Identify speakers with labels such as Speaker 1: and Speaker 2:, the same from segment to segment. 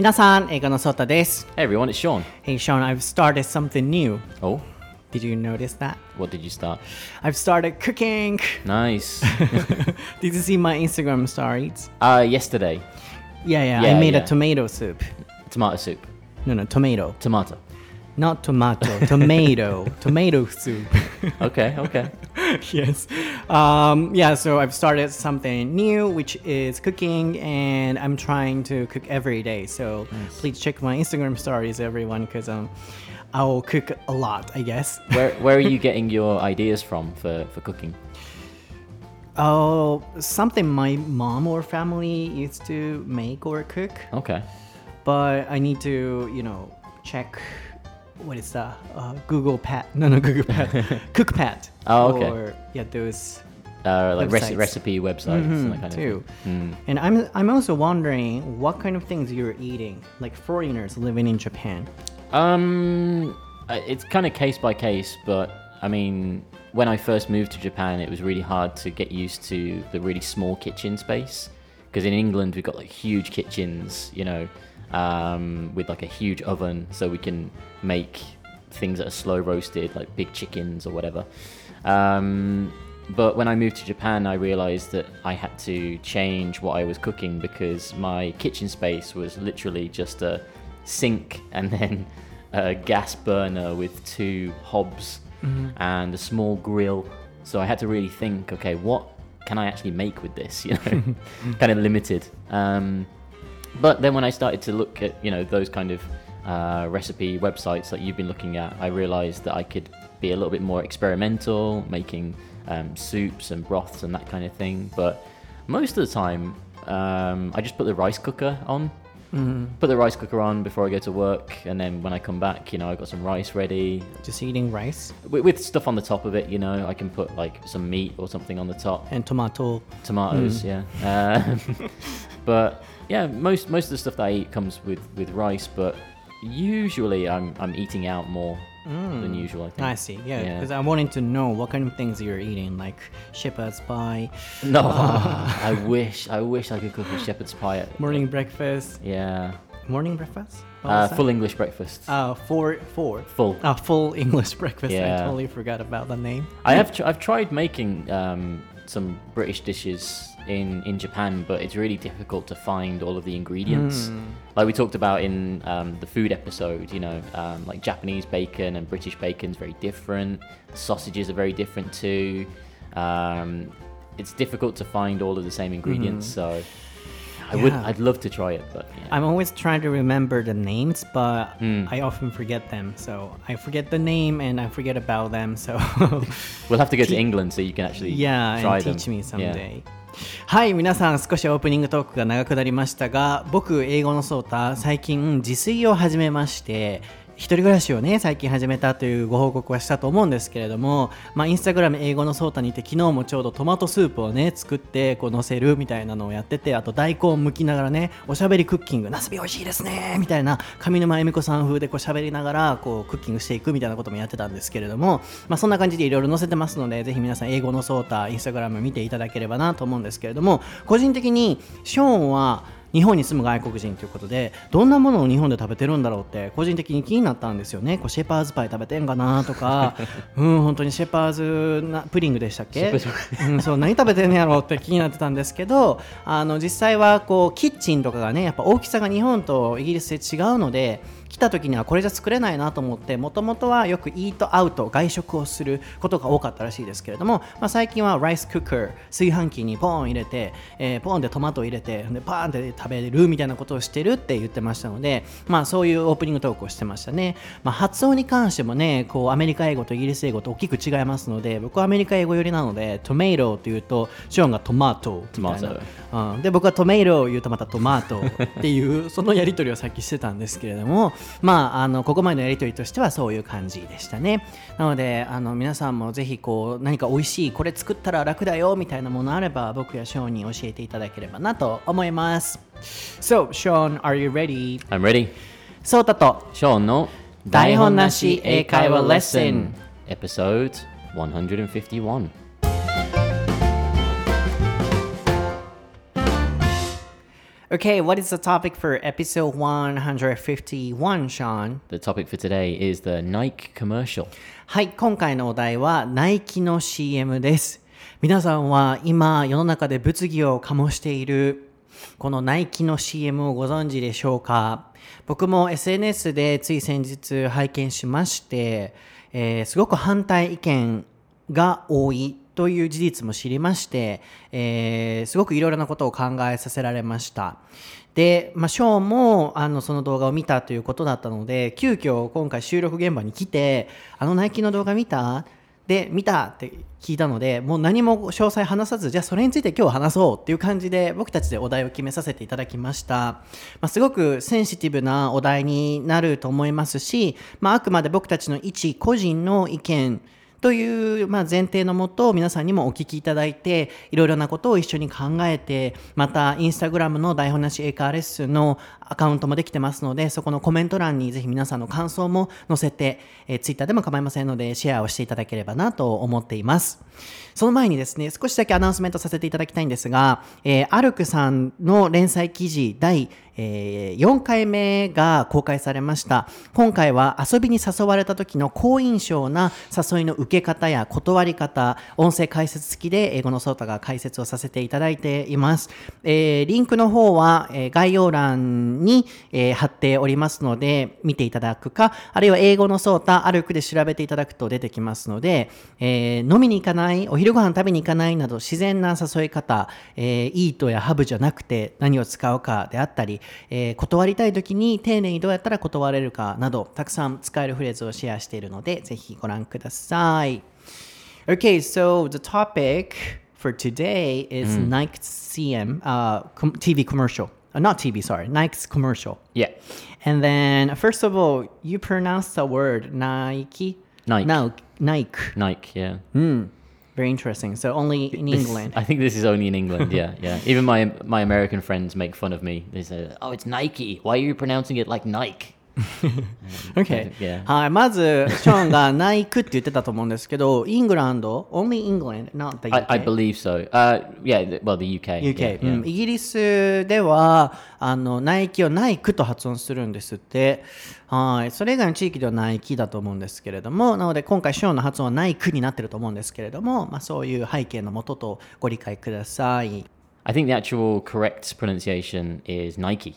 Speaker 1: 皆さん、英語のソータです。
Speaker 2: Hey everyone, it's Sean.
Speaker 1: Hey Sean, I've started something new.
Speaker 2: Oh,
Speaker 1: Did you notice that?
Speaker 2: what did you start?
Speaker 1: I've started cooking.
Speaker 2: Nice.
Speaker 1: Did you see my Instagram stories?
Speaker 2: uh, yesterday,
Speaker 1: Yeah, yeah, I
Speaker 2: Yeah,
Speaker 1: made a
Speaker 2: yeah.
Speaker 1: tomato soup.
Speaker 2: tomato soup.
Speaker 1: No, no, tomato.
Speaker 2: Tomato.
Speaker 1: Not tomato, tomato. tomato soup.
Speaker 2: Okay, okay.
Speaker 1: yes. Um, yeah, so I've started something new, which is cooking, and I'm trying to cook every day. So please check my Instagram stories, everyone, because um, I'll cook a lot, I guess.
Speaker 2: Where where are you getting your ideas from for, for cooking?
Speaker 1: Oh, something my mom or family used to make or cook,
Speaker 2: Okay.
Speaker 1: but I need to, you know, check. What is that? Uh, Google Pad? No, no, Google Pad. CookPad.
Speaker 2: Oh, okay.
Speaker 1: Or yeah, those
Speaker 2: Uh, like
Speaker 1: Websites.
Speaker 2: recipe websites and that
Speaker 1: Mhm,
Speaker 2: kind
Speaker 1: too.
Speaker 2: of thing. Mm.
Speaker 1: And I'm I'm also wondering what kind of things you're eating, like foreigners living in Japan.
Speaker 2: Um, it's kind of case by case, but I mean, when I first moved to Japan, it was really hard to get used to the really small kitchen space. Because in England, we've got like huge kitchens, you know, um, with like a huge oven, so we can make things that are slow roasted, like big chickens or whatever. Um, but when I moved to Japan, I realized that I had to change what I was cooking because my kitchen space was literally just a sink and then a gas burner with two hobs and a small grill. So I had to really think, okay, what can I actually make with this? You know, kind of limited. Um, but then when I started to look at you know those kind of uh, recipe websites that you've been looking at, I realized that I could be a little bit more experimental, making um, soups and broths and that kind of thing. But most of the time, um, I just put the rice cooker on. Put the rice cooker on before I go to work, and then when I come back, you know, I've got some rice ready
Speaker 1: Just eating rice
Speaker 2: with, with stuff on the top of it. You know, I can put like some meat or something on the top
Speaker 1: and tomato.
Speaker 2: tomatoes, yeah. Um, but yeah, most most of the stuff that I eat comes with with rice, but usually I'm I'm eating out more than usual. I think.
Speaker 1: I see. Yeah,
Speaker 2: Yeah.
Speaker 1: because I wanted to know what kind of things you're eating, like shepherd's pie,
Speaker 2: No, I wish I wish I could cook a shepherd's pie. At,
Speaker 1: morning breakfast.
Speaker 2: Yeah,
Speaker 1: Morning breakfast.
Speaker 2: Uh, full English breakfast.
Speaker 1: Uh, four, four.
Speaker 2: Full.
Speaker 1: Uh, full English breakfast. I totally forgot about the name.
Speaker 2: I have tr- I've tried making um, some British dishes in in Japan, but it's really difficult to find all of the ingredients.
Speaker 1: Hmm.
Speaker 2: Like we talked about in um, the food episode, you know, um, like Japanese bacon and British bacon's very different. Sausages are very different too. Um, it's difficult to find all of the same ingredients, so I would
Speaker 1: Hmm.
Speaker 2: I'd love to try it, but yeah.
Speaker 1: I'm always trying to remember the names, but
Speaker 2: Hmm.
Speaker 1: I often forget them. So I forget the name and I forget about them. So
Speaker 2: we'll have to go to England so you can actually
Speaker 1: yeah,
Speaker 2: try
Speaker 1: and
Speaker 2: them.
Speaker 1: teach me
Speaker 2: Yeah.
Speaker 1: はい、皆さん少しオープニングトークが長くなりましたが、僕、英語のソータ、最近自炊を始めまして、一人暮らしをね、最近始めたというご報告はしたと思うんですけれども、まあ、インスタグラム英語のソータにて、昨日もちょうどトマトスープをね、作って、こう、乗せるみたいなのをやってて、あと大根を剥きながらね、おしゃべりクッキング、ナスビ美味しいですねみたいな、上沼恵美子さん風でこう喋りながら、こう、クッキングしていくみたいなこともやってたんですけれども、まあ、そんな感じでいろいろ載せてますので、ぜひ皆さん、英語のソータ、インスタグラム見ていただければなと思うんですけれども、個人的に、ショーンは、日本に住む外国人ということでどんなものを日本で食べてるんだろうって個人的に気になったんですよね。こうシェパーズパイ食べてんかなとか。うん本当にシェパーズなプリングでしたっけ？うん、そう何食べてんのやろうって気になってたんですけどあの実際はこうキッチンとかがねやっぱ大きさが日本とイギリスで違うので来た時にはこれじゃ作れないなと思ってもともとはよくイートアウト外食をすることが多かったらしいですけれども、まあ、最近はライスクッカー炊飯器にポーン入れて、えーポーンでトマトを入れてでパーンって食べれるみたいなことをしてるって言ってましたので、まあ、そういうオープニングトークをしてましたね、まあ、発音に関してもねこうアメリカ英語とイギリス英語と大きく違いますので僕はアメリカ英語寄りなのでトメイロというとショーンがトマトみたいな。うん、で僕はトメイロを言うとまたトマトっていうそのやり取りをさっきしてたんですけれどもまああのここまでのやり取りとしてはそういう感じでしたねなのであの皆さんもぜひこう何か美味しいこれ作ったら楽だよみたいなものあれば僕やショーンに教えていただければなと思います So Sean are you ready?
Speaker 2: I'm ready.
Speaker 1: ソータと
Speaker 2: Sean の
Speaker 1: 台本なし英会話レッスン
Speaker 2: Episode 151.
Speaker 1: Okay, what is the topic for episode 151, Sean?
Speaker 2: The topic for today is the Nike commercial.
Speaker 1: はい、今回のお題はナイキの CM です。皆さんは今世の中で物議を醸しているこのナイキの CM をご存知でしょうか僕も SNS でつい先日拝見しまして、えーすごく反対意見が多いという事実も知りまして、えーすごくいろいろなことを考えさせられました。で、まあ、ショーンもあのその動画を見たということだったので、急遽今回収録現場に来て、あのナイキの動画見た？で、見たって聞いたので、もう何も詳細話さず、じゃあそれについて今日話そうっていう感じで、僕たちでお題を決めさせていただきました。まあ、すごくセンシティブなお題になると思いますし、まあ、あくまで僕たちの一個人の意見という、まあ、前提のもと皆さんにもお聞きいただいていろいろなことを一緒に考えてまたインスタグラムの台本なし英会話レッスンのアカウントもできてますのでそこのコメント欄にぜひ皆さんの感想も載せて、えー、ツイッターでも構いませんのでシェアをしていただければなと思っています。その前にですね少しだけアナウンスメントさせていただきたいんですが、えーアルクさんの連載記事第えー4回目が公開されました。今回は遊びに誘われた時の好印象な誘いの受け方や断り方音声解説付きで英語のソータが解説をさせていただいています、えーリンクの方は、えー概要欄に、えー貼っておりますので見ていただくかあるいは英語のソータ歩くで調べていただくと出てきますので、えー飲みに行かないお昼ご飯食べに行かないなど自然な誘い方、えー、イートやハブじゃなくて何を使うかであったり、えー断りたい時に丁寧にどうやったら断れるかなどたくさん使えるフレーズをシェアしているのでぜひご覧ください Okay, so the topic for today is Nike's CM, uh, com- TV commercial. Uh, not TV, sorry, Nike's commercial.
Speaker 2: Yeah.
Speaker 1: And then, first of all, you pronounce the word Nike.
Speaker 2: Nike.
Speaker 1: No, Nike.
Speaker 2: Nike, yeah.
Speaker 1: Very interesting. So only in
Speaker 2: This-
Speaker 1: England.
Speaker 2: I think this is only in England, yeah, yeah. Even my my American friends make fun of me. They say, "Oh, it's Nike. Why are you pronouncing it like Nike?"
Speaker 1: Okay.
Speaker 2: Yeah.
Speaker 1: はい、まず、ショーンがナイクって言ってたと思うんですけど、イングランド ?only England, not the UK.
Speaker 2: I, I believe so. Uh, yeah, well, the UK.
Speaker 1: UK、
Speaker 2: yeah,
Speaker 1: う
Speaker 2: yeah.
Speaker 1: ん、イギリスではあのナイキをナイクと発音するんですってはいそれ以外の地域ではナイキだと思うんですけれどもなので今回ショーンの発音はナイクになってると思うんですけれども、まあ、そういう背景のもととご理解ください
Speaker 2: I think the actual correct pronunciation is Nike,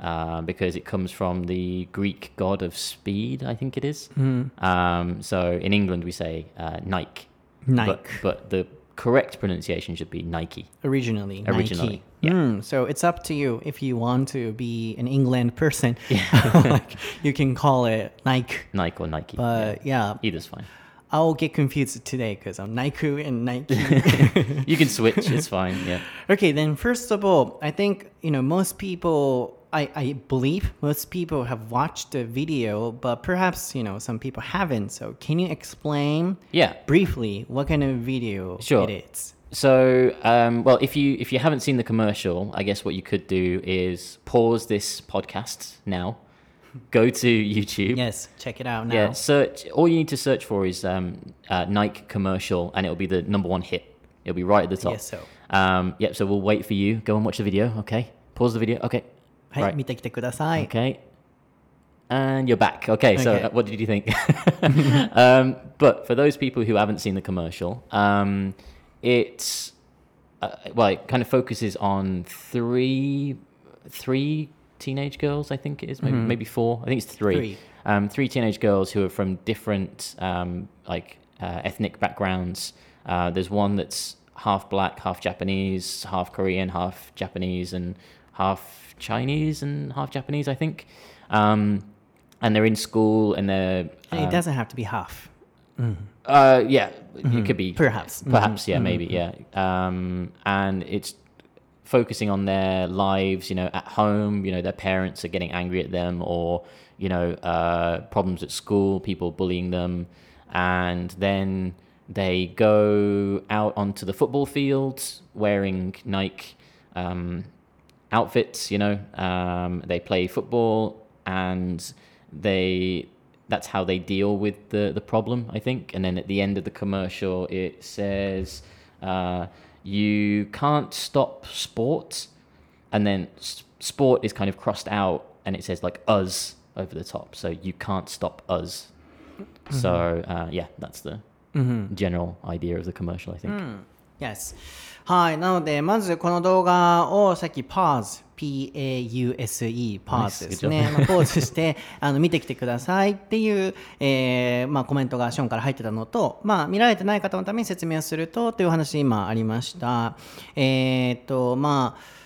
Speaker 2: uh, because it comes from the Greek god of speed. I think it is. Um, so in England we say uh, Nike,
Speaker 1: Nike.
Speaker 2: But, but the correct pronunciation should be Nike.
Speaker 1: originally,
Speaker 2: Originally,
Speaker 1: Nike. Mm, so it's up to you if you want to be an England person like, you can call it Nike
Speaker 2: Nike or Nike.
Speaker 1: but yeah,
Speaker 2: yeah. Either's fine.
Speaker 1: I'll get confused today because I'm Nike and Nike
Speaker 2: You can switch. it's fine. Yeah.
Speaker 1: Okay, then first of all, I think you know most people. I, I believe most people have watched the video, but perhaps you know some people haven't. So can you explain
Speaker 2: Yeah.
Speaker 1: briefly what kind of video
Speaker 2: Sure.
Speaker 1: it is?
Speaker 2: So, um, well, if you if you haven't seen the commercial, I guess what you could do is pause this podcast now, go to YouTube.
Speaker 1: Yes, check it out now.
Speaker 2: Yeah, search. All you need to search for is um, uh, Nike commercial, and it'll be the number one hit. It'll be right at the top.
Speaker 1: Yes, so.
Speaker 2: Um, yep. So we'll wait for you. Go and watch the video. Okay. Pause the video. Okay.
Speaker 1: はい、
Speaker 2: Right.
Speaker 1: 見てきてください。
Speaker 2: Okay. And you're back. Okay, so
Speaker 1: Okay.
Speaker 2: uh, what did you think? um, but for those people who haven't seen the commercial, um, it's uh, well, it kind of focuses on three, three teenage girls. I think it is maybe, maybe four. I think it's three.
Speaker 1: Three.
Speaker 2: Um, three teenage girls who are from different um, like uh, ethnic backgrounds. Uh, there's one that's half black, half Japanese, half Korean, half Japanese, and half Chinese and half Japanese, I think. Um, and they're in school and they're
Speaker 1: And it doesn't have to be half.
Speaker 2: uh, yeah, it could be
Speaker 1: Perhaps.
Speaker 2: perhaps, yeah, maybe, yeah. Um, and it's focusing on their lives, you know, at home. You know, their parents are getting angry at them, or you know, uh, problems at school, people bullying them, and then they go out onto the football field wearing Nike um, outfits. You know, um, they play football, and they that's how they deal with the the problem, I think. And then at the end of the commercial, it says, uh, "You can't stop sport, and then sport is kind of crossed out and it says like us over the top. So you can't stop us. So uh, yeah, that's the general idea of the commercial, I think.
Speaker 1: Yes. はい。なので、まずこの動画をさっき pause、p-a-u-s-e、pause ですね。まあ、ポーズして、あの、見てきてくださいっていう、えーまあ、コメントがショーンから入ってたのと、まあ、見られてない方のために説明をすると、というお話今ありました。えーっと、まあ、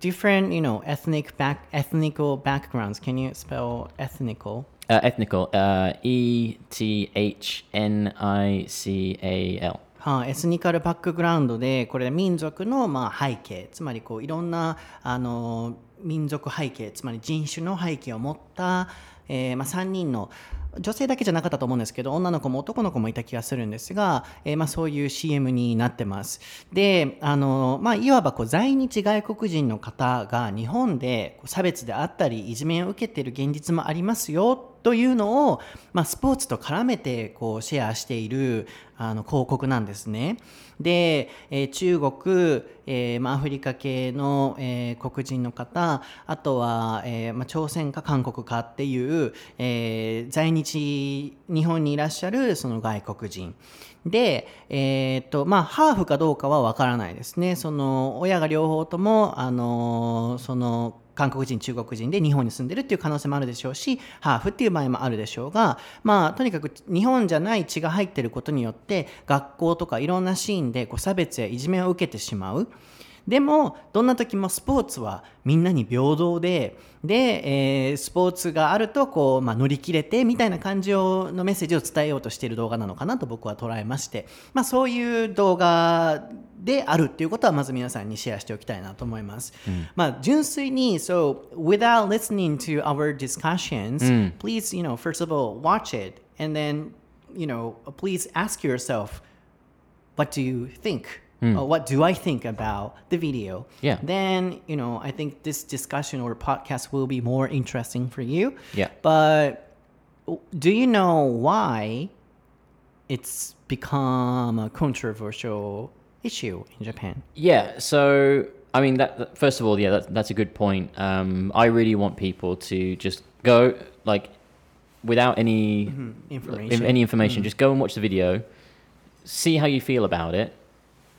Speaker 1: different, you know, ethnic back, ethnical backgrounds. Can you spell ethnical?
Speaker 2: Uh, ethnical, uh, E T H N I C A L.
Speaker 1: はい、エスニカルバックグラウンドでこれ民族のまあ背景つまりこういろんなあの民族背景つまり人種の背景を持った、えーまあ、3人の女性だけじゃなかったと思うんですけど女の子も男の子もいた気がするんですが、えーまあ、そういう CM になってます。であの、まあ、いわばこう在日外国人の方が日本で差別であったりいじめを受けている現実もありますよというのを、まあ、スポーツと絡めてこうシェアしているあの広告なんですね。で、えー中国、えーまあ、アフリカ系の、えー黒人の方あとは、えーまあ、朝鮮か韓国かっていう、えー在日日本にいらっしゃるその外国人で、えーとまあ、ハーフかどうかは分からないですね。その親が両方とも、あのその韓国人、中国人で日本に住んでるっていう可能性もあるでしょうし、ハーフっていう場合もあるでしょうが、まあ、とにかく日本じゃない血が入ってることによって、学校とかいろんなシーンでこう差別やいじめを受けてしまう。でも、どんな時もスポーツはみんなに平等で、で、えースポーツがあるとこう、まあ、乗り切れてみたいな感じをのメッセージを伝えようとしている動画なのかなと僕は捉えまして、まあ、そういう動画であるっていうことはまず皆さんにシェアしておきたいなと思います。まあ、純粋に、so without listening to our discussions、please, you know, first of all, watch it and then, you know, please ask yourself, what do you think? Or what do I think about the video?
Speaker 2: Yeah.
Speaker 1: Then, you know, I think this discussion or podcast will be more interesting for you.
Speaker 2: Yeah.
Speaker 1: But do you know why it's become a controversial issue in Japan?
Speaker 2: Yeah, so I mean, that, that- first of all, yeah, that, that's a good point. Um, I really want people to just go like without any mm-hmm.
Speaker 1: Information.
Speaker 2: any information. Mm-hmm. Just go and watch the video, see how you feel about it,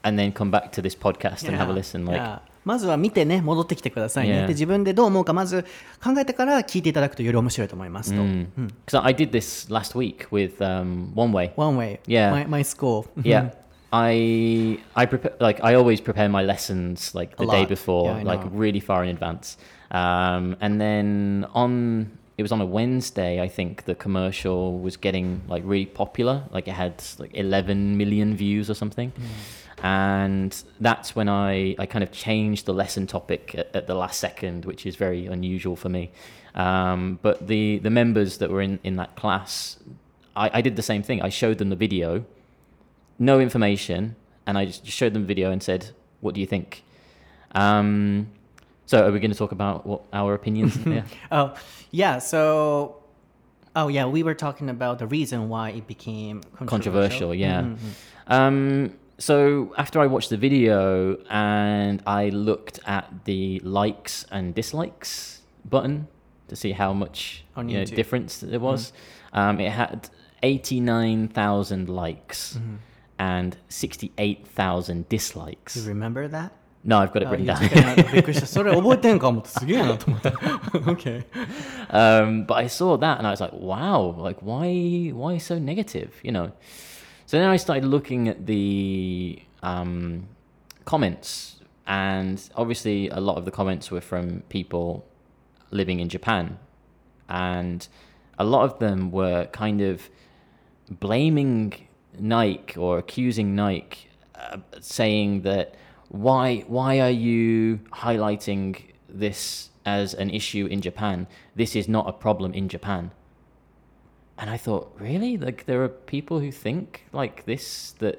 Speaker 2: and then come back to this podcast and have a listen. Like,
Speaker 1: Yeah. まずは見てね、戻ってきてくださいね。
Speaker 2: Yeah.
Speaker 1: で、自分でどう思うか、まず考えてから聞いていただくとより面白いと思いますと。
Speaker 2: because I did this last week with um, One Way.
Speaker 1: One way.
Speaker 2: Yeah.
Speaker 1: My, my school.
Speaker 2: Yeah. I I prepare like I always prepare my lessons like the day
Speaker 1: lot.
Speaker 2: before,
Speaker 1: Yeah, I
Speaker 2: like
Speaker 1: know.
Speaker 2: really far in advance. Um, and then on it was on a Wednesday, I think the commercial was getting like really popular. Like it had like 11 million views or something. And that's when I, I kind of changed the lesson topic at, at the last second, which is very unusual for me. Um, but the, the members that were in, in that class, I, I did the same thing. I showed them the video no information, and I just showed them the video and said, "What do you think?" Um, so, are we going to talk about what our opinions? yeah.
Speaker 1: Oh, yeah. So, oh, yeah, we were talking about the reason why it became controversial.
Speaker 2: controversial, yeah. Um, so after I watched the video and I looked at the likes and dislikes button to see how much you know, difference there was, mm-hmm. um, it had 89,000 likes mm-hmm. and 68,000 dislikes.
Speaker 1: You remember that?
Speaker 2: No, I've got it written down.
Speaker 1: okay.
Speaker 2: Um, but I saw that and I was like, wow, like why why so negative? You know. So then I started looking at the um, comments, and obviously a lot of the comments were from people living in Japan, and a lot of them were kind of blaming Nike or accusing Nike, uh, saying that why why are you highlighting this as an issue in Japan? This is not a problem in Japan. And I thought, really, like there are people who think like this that.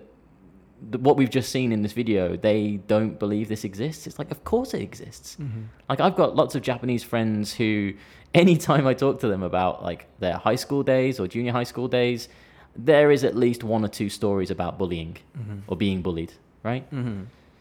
Speaker 2: th- What we've just seen in this video, they don't believe this exists. It's like, of course it exists. Mm-hmm. Like I've got lots of Japanese friends who, anytime I talk to them about like their high school days or junior high school days, there is at least one or two stories about bullying mm-hmm. or being bullied, right?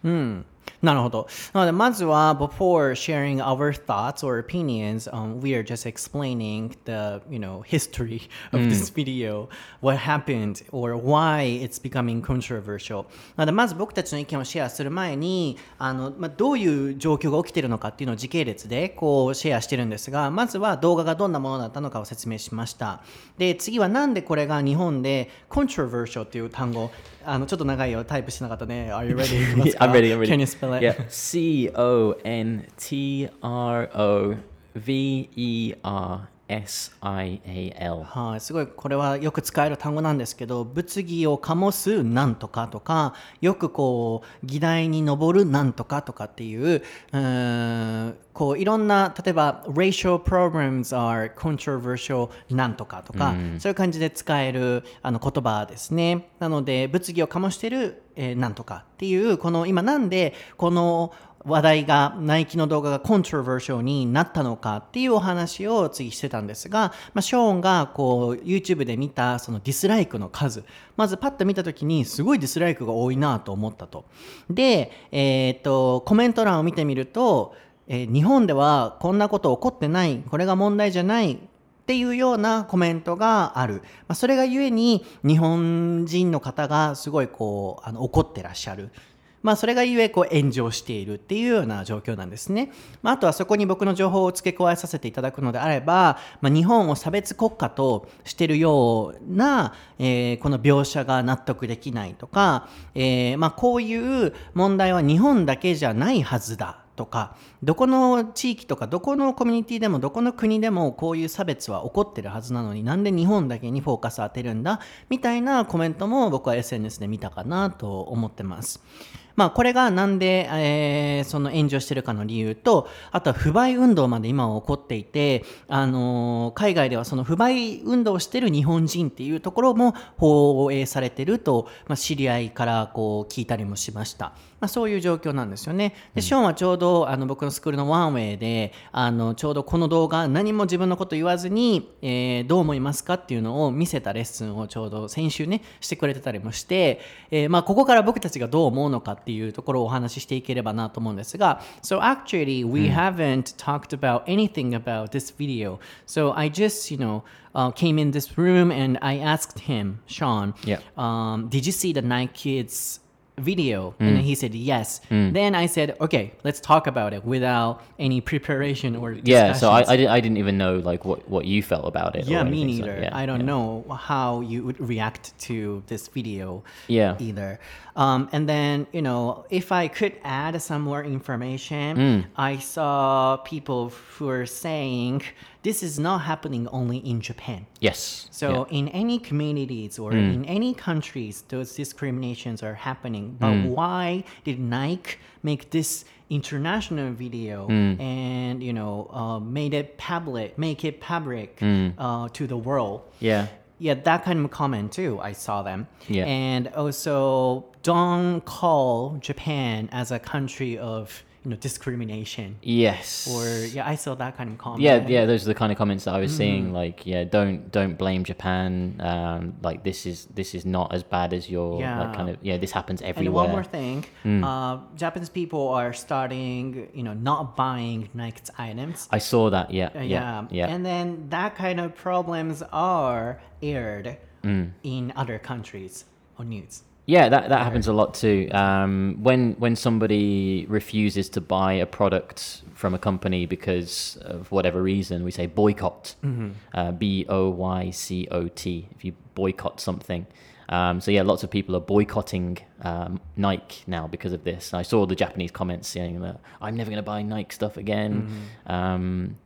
Speaker 1: うん、なるほど。なので、まずは、before sharing our thoughts or opinions, um, we are just explaining the, you know, history of this video, what happened, or why it's becoming controversial. なので、まず僕たちの意見をシェアする前に、あの、まあ、どういう状況が起きているのかっていうのを時系列で、こう、シェアしてるんですが、まずは動画がどんなものだったのかを説明しました。で、次はなんでこれが日本で controversial っていう単語、あの、ちょっと長いよ、タイプしてなかったね。Are you ready?
Speaker 2: I'm ready. I'm ready.
Speaker 1: Spell it?
Speaker 2: Yeah. C O N T R O V E R S I A L.
Speaker 1: はい、すごいこれはよく使える単語なんですけど物議を醸すなんとかとかよくこう議題に上るなんとかとかっていううこういろんな例えば racial problems are controversial なんとかとか、そういう感じで使えるあの言葉ですねなので物議を醸してる、えーなんとかっていうこの今なんでこの話題がナイキの動画がコントロバーシャルになったのかっていうお話を次してたんですが、まあ、ショーンがこう YouTube で見たそのディスライクの数まずパッと見た時にすごいディスライクが多いなと思ったとで、えーっとコメント欄を見てみると、えー日本ではこんなこと起こってないこれが問題じゃないっていうようなコメントがある。まあ、それがゆえに日本人の方がすごいこうあの怒ってらっしゃる。まあ、それがゆえこう炎上しているっていうような状況なんですね。まあ、あとはそこに僕の情報を付け加えさせていただくのであれば、まあ、日本を差別国家としてるような、えーこの描写が納得できないとか、えーまあ、こういう問題は日本だけじゃないはずだ。とかどこの地域とかどこのコミュニティでもどこの国でもこういう差別は起こってるはずなのになんで日本だけにフォーカス当てるんだみたいなコメントも僕は SNS で見たかなと思ってます。まあ、これがなんで、えーその炎上してるかの理由とあとは不買運動まで今は起こっていて、あのー海外ではその不買運動をしてる日本人っていうところも放映されてると、まあ、知り合いからこう聞いたりもしました、まあ、そういう状況なんですよね。でショーンはちょうどあの僕のスクールのワンウェイであのちょうどこの動画何も自分のこと言わずに、えーどう思いますかっていうのを見せたレッスンをちょうど先週ねしてくれてたりもして、えーまあ、ここから僕たちがどう思うのかっていうところをお話ししていければなと思うんですが So actually we haven't talked about anything about this video. So I just you know uh, came in this room and I asked him Sean
Speaker 2: Yeah.
Speaker 1: um, did you see the Nike Kids video? And mm. he said yes. Mm. Then I said, okay, let's talk about it without any preparation or
Speaker 2: Yeah, so I. I, didn't, I didn't even know like what, what you felt about it.
Speaker 1: yeah, me
Speaker 2: anything, so,
Speaker 1: neither.
Speaker 2: yeah,
Speaker 1: I don't
Speaker 2: yeah.
Speaker 1: know how you would react to this video
Speaker 2: Yeah.
Speaker 1: either. Um, and then, you know, if I could add some more information,
Speaker 2: Mm.
Speaker 1: I saw people who are saying this is not happening only in Japan.
Speaker 2: Yes.
Speaker 1: So in any communities or in any countries, those discriminations are happening. But why did Nike make this international video and you know uh, made it public, make it public uh, to the world?
Speaker 2: yeah.
Speaker 1: Yeah, that kind of comment too. I saw them.
Speaker 2: Yeah.
Speaker 1: And also, don't call Japan as a country of you know discrimination.
Speaker 2: Yes.
Speaker 1: Or yeah, I saw that kind of comment.
Speaker 2: yeah, yeah, those are the kind of comments that I was
Speaker 1: Mm.
Speaker 2: seeing. Like, yeah, don't don't blame Japan. Um, like this is this is not as bad as your
Speaker 1: Yeah.
Speaker 2: like kind of yeah. This happens everywhere And
Speaker 1: one more thing, uh, Japanese people are starting, you know, not buying Nike's items.
Speaker 2: I saw that. Yeah,
Speaker 1: Uh,
Speaker 2: yeah, yeah.
Speaker 1: And then that kind of problems are aired
Speaker 2: Mm.
Speaker 1: in other countries on news.
Speaker 2: Yeah, that, that happens a lot too. Um, when when somebody refuses to buy a product from a company because of whatever reason, we say boycott. Uh, B O Y C O T. If you boycott something. Um, so yeah, lots of people are boycotting um, Nike now because of this. I saw the Japanese comments saying that I'm never going to buy Nike stuff again. Um,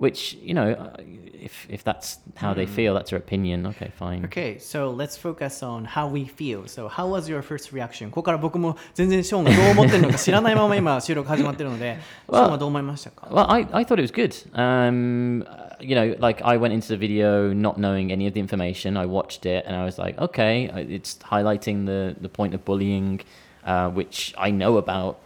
Speaker 2: which you know, uh, if if that's how they feel, that's their opinion. Okay, fine.
Speaker 1: Okay, so let's focus on how we feel. So how was your first reaction? ここから僕も全然ショーンがどう思ってるのか知らないまま今収録始まってるので、ショーンはどう思いましたか
Speaker 2: Well, I, I thought it was good. Um, uh, you know, like I went into the video not knowing any of the information. I watched it and I was like, okay, uh, it's highlighting the, the point of bullying, uh, which I know about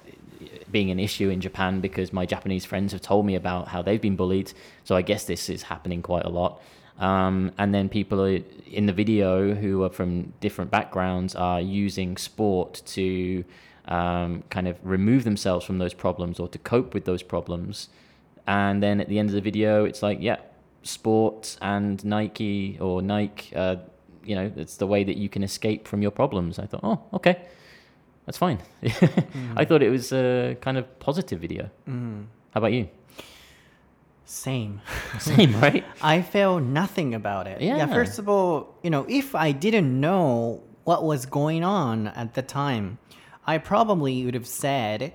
Speaker 2: being an issue in Japan because my Japanese friends have told me about how they've been bullied. So I guess this is happening quite a lot. Um, and then people in the video who are from different backgrounds are using sport to um, kind of remove themselves from those problems or to cope with those problems. And then at the end of the video, it's like, yeah, sports and Nike or Nike, uh, you know, it's the way that you can escape from your problems. I thought, oh, okay, that's fine. I thought it was a kind of positive video. How about you?
Speaker 1: Same.
Speaker 2: Same, right?
Speaker 1: I felt nothing about it.
Speaker 2: Yeah.
Speaker 1: First of all, you know, if I didn't know what was going on at the time, I probably would have said,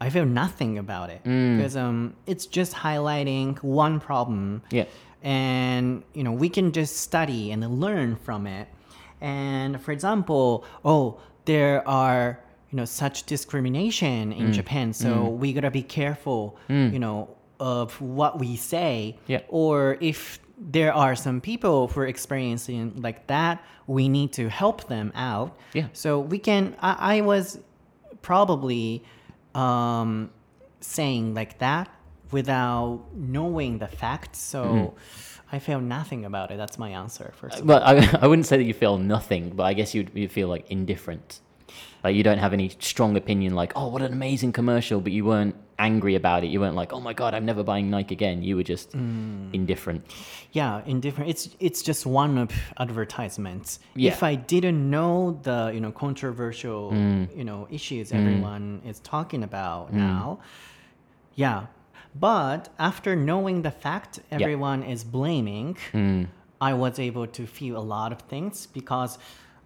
Speaker 1: I feel nothing about it because um, it's just highlighting one problem.
Speaker 2: Yeah.
Speaker 1: And you know, we can just study and learn from it. And for example, oh, there are you know such discrimination in mm. Japan, so mm. we gotta be careful. Mm. You know of what we say.
Speaker 2: Yeah.
Speaker 1: Or if there are some people who are experiencing like that, we need to help them out.
Speaker 2: Yeah.
Speaker 1: So we can. I, I was probably um, saying like that without knowing the facts. So mm-hmm. I feel nothing about it. That's my answer. First. Uh, all.
Speaker 2: Well, I, I wouldn't say that you feel nothing, but I guess you'd, you feel like indifferent. Like you don't have any strong opinion, like, oh, what an amazing commercial, but you weren't angry about it. You weren't like, oh my God, I'm never buying Nike again. You were just mm. indifferent.
Speaker 1: yeah indifferent it's it's just one of advertisements
Speaker 2: Yeah.
Speaker 1: if i didn't know the you know controversial mm. you know issues mm. everyone is talking about now yeah but after knowing the fact everyone is blaming i was able to feel a lot of things because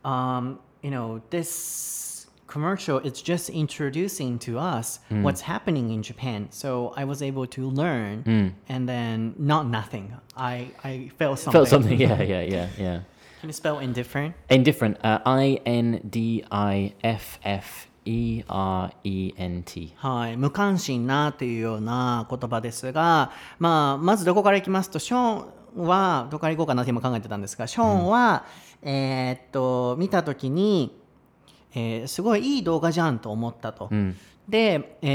Speaker 1: um, you know this commercial it's just introducing to us what's happening in japan. So i was able to learn and then not nothing. I i felt something
Speaker 2: Felt something. Yeah, yeah, yeah, yeah.
Speaker 1: can you spell indifferent
Speaker 2: Indifferent. Uh, I N D I F F E R E N T.
Speaker 1: はい、無関心なというような言葉ですが、まあ、まずどこからいきますと、ショーンは、どこから行こうかなって今考えてたんですが、ショーンは、えーっと、見たときに、えーすごいいい動画じゃんと思ったと。で、え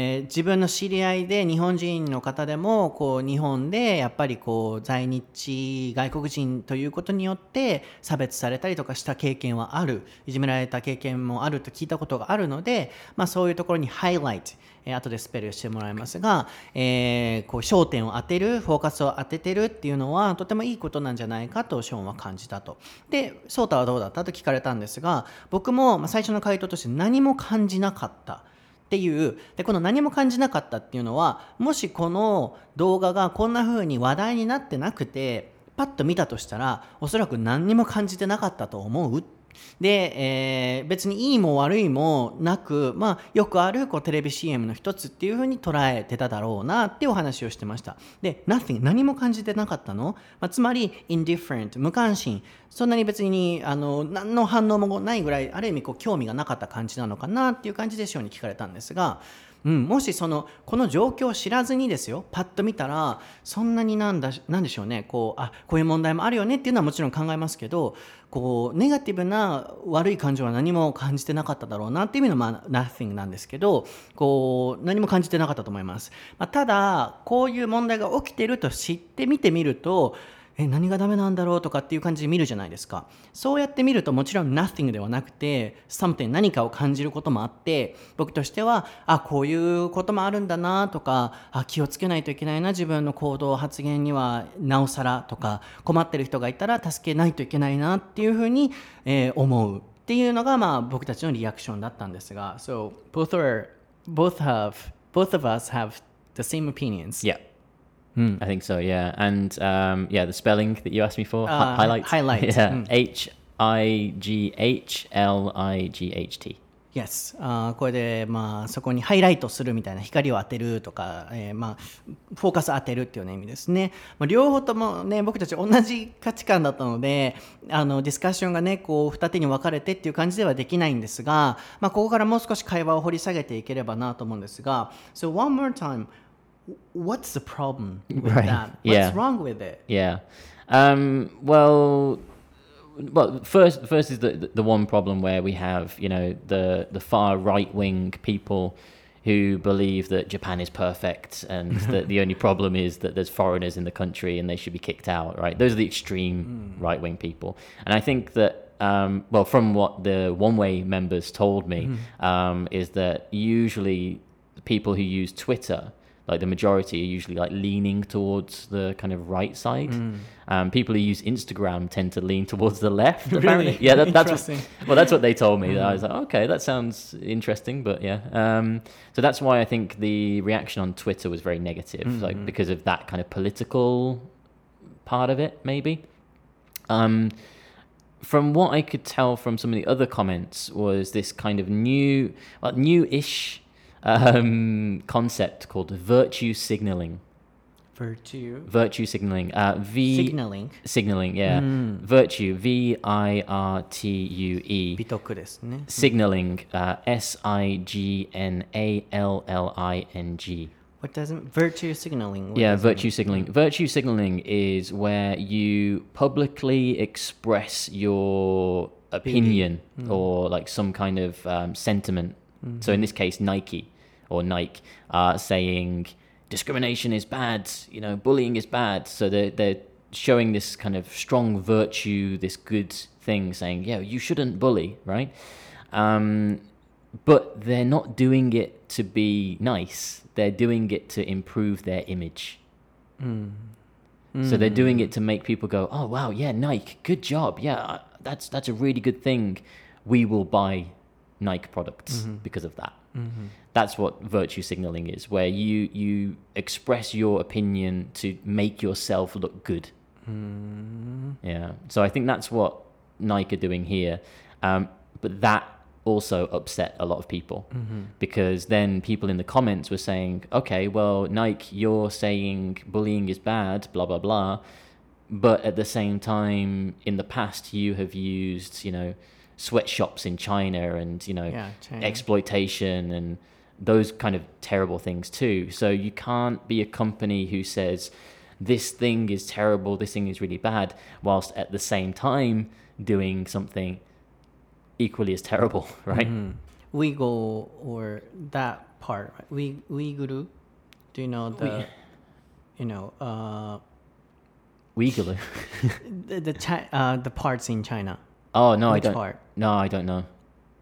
Speaker 1: ー自分の知り合いで日本人の方でもこう日本でやっぱりこう在日外国人ということによって差別されたりとかした経験はある。いじめられた経験もあると聞いたことがあるので、まあ、そういうところにハイライトえー後でスペルしてもらいますが、えーこう焦点を当てるフォーカスを当ててるっていうのはとてもいいことなんじゃないかとショーンは感じたと。でソータはどうだった？と聞かれたんですが僕も最初の回答として何も感じなかった。っていうでこの何も感じなかったっていうのはもしこの動画がこんな風に話題になってなくてパッと見たとしたらおそらく何にも感じてなかったと思うで、えー別にいいも悪いもなく、まあ、よくあるこうテレビ CM の一つっていう風に捉えてただろうなってお話をしてました。で nothing 何も感じてなかったの、まあ、つまり indifferent 無関心。そんなに別にあの何の反応もないぐらいある意味こう興味がなかった感じなのかなっていう感じでしょうに聞かれたんですがうん、もしそのこの状況を知らずにですよパッと見たらそんなになんだなんでしょうねこうあこういう問題もあるよねっていうのはもちろん考えますけどこうネガティブな悪い感情は何も感じてなかっただろうなっていう意味の、まあ、nothing なんですけどこう何も感じてなかったと思います、まあ、ただこういう問題が起きてると知って見てみるとえ何がダメなんだろう？とかっていう感じで見るじゃないですか。そうやって見るともちろん nothing ではなくて something 何かを感じることもあって僕としてはあこういうこともあるんだなとかあ気をつけないといけないな自分の行動発言にはなおさらとか困ってる人がいたら助けないといけないなっていうふうに、えー思うっていうのがまあ僕たちのリアクションだったんですが。So both are both have both of us have the same opinions.
Speaker 2: Yeah. I think so, yeah. And um, yeah, the spelling that you asked me for,
Speaker 1: Uh,
Speaker 2: highlight.
Speaker 1: highlight,
Speaker 2: Yeah.
Speaker 1: mm.
Speaker 2: H I G H L I G H T.
Speaker 1: Yes あーこれでまあそこにハイライトするみたいな光を当てるとか、えーまあフォーカス当てるっていうような意味ですね、まあ、両方ともね僕たち同じ価値観だったのであのディスカッションがねこう二手に分かれてっていう感じではできないんですが、まあ、ここからもう少し会話を掘り下げていければなと思うんですが So one more time What's the problem with
Speaker 2: Right,
Speaker 1: that? What's
Speaker 2: yeah.
Speaker 1: wrong with it?
Speaker 2: Yeah. Um, well, well, first, first is the the one problem where we have you know the the far right wing people who believe that Japan is perfect and that the only problem is that there's foreigners in the country and they should be kicked out. Right? Those are the extreme right wing people, and I think that um, well, from what the One Way members told me, um, is that usually people who use Twitter, like the majority, are usually like leaning towards the kind of right side. Um, people who use Instagram tend to lean towards the left. Apparently,
Speaker 1: Really?
Speaker 2: yeah, that, that's what,
Speaker 1: Interesting.
Speaker 2: well, that's what they told me. I was like, okay, that sounds interesting, but yeah. Um, so that's why I think the reaction on Twitter was very negative, like because of that kind of political part of it, maybe. Um, from what I could tell from some of the other comments, was this kind of new, well, new-ish um, concept called virtue signaling.
Speaker 1: virtue
Speaker 2: Virtue signaling. Uh, v
Speaker 1: signaling
Speaker 2: signaling. Yeah. Virtue. V I R T U E.
Speaker 1: 美徳ですね
Speaker 2: Signaling. Uh, S I G N A L L I N G.
Speaker 1: What doesn't virtue signaling what
Speaker 2: Yeah,
Speaker 1: does it
Speaker 2: virtue signaling. Virtue signaling is where you publicly express your opinion or like some kind of um, sentiment. So in this case, Nike or Nike are saying discrimination is bad, you know, bullying is bad. So they're, they're showing this kind of strong virtue, this good thing, saying, yeah, you shouldn't bully, right? Um, but they're not doing it to be nice. They're doing it to improve their image. So they're doing it to make people go, "Oh wow, yeah, Nike, good job. Yeah, uh, that's that's a really good thing. We will buy Nike products because of that." Mm-hmm. That's what virtue signaling is, where you you express your opinion to make yourself look good. Mm-hmm. Yeah. So I think that's what Nike are doing here. Um, but that also upset a lot of people mm-hmm. because then people in the comments were saying, okay, well, Nike, you're saying bullying is bad, blah, blah, blah. But at the same time, in the past, you have used, you know, sweatshops in China and, you know,
Speaker 1: Yeah,
Speaker 2: exploitation and those kind of terrible things too. So you can't be a company who says this thing is terrible, this thing is really bad, whilst at the same time doing something equally as terrible, right?
Speaker 1: Uyghur or that part right? we Uyghur do you know the
Speaker 2: Ui-
Speaker 1: you know uh
Speaker 2: Uyghur.
Speaker 1: the the, chi- uh, the parts in China
Speaker 2: oh no, I don't.
Speaker 1: part?
Speaker 2: No, I don't know.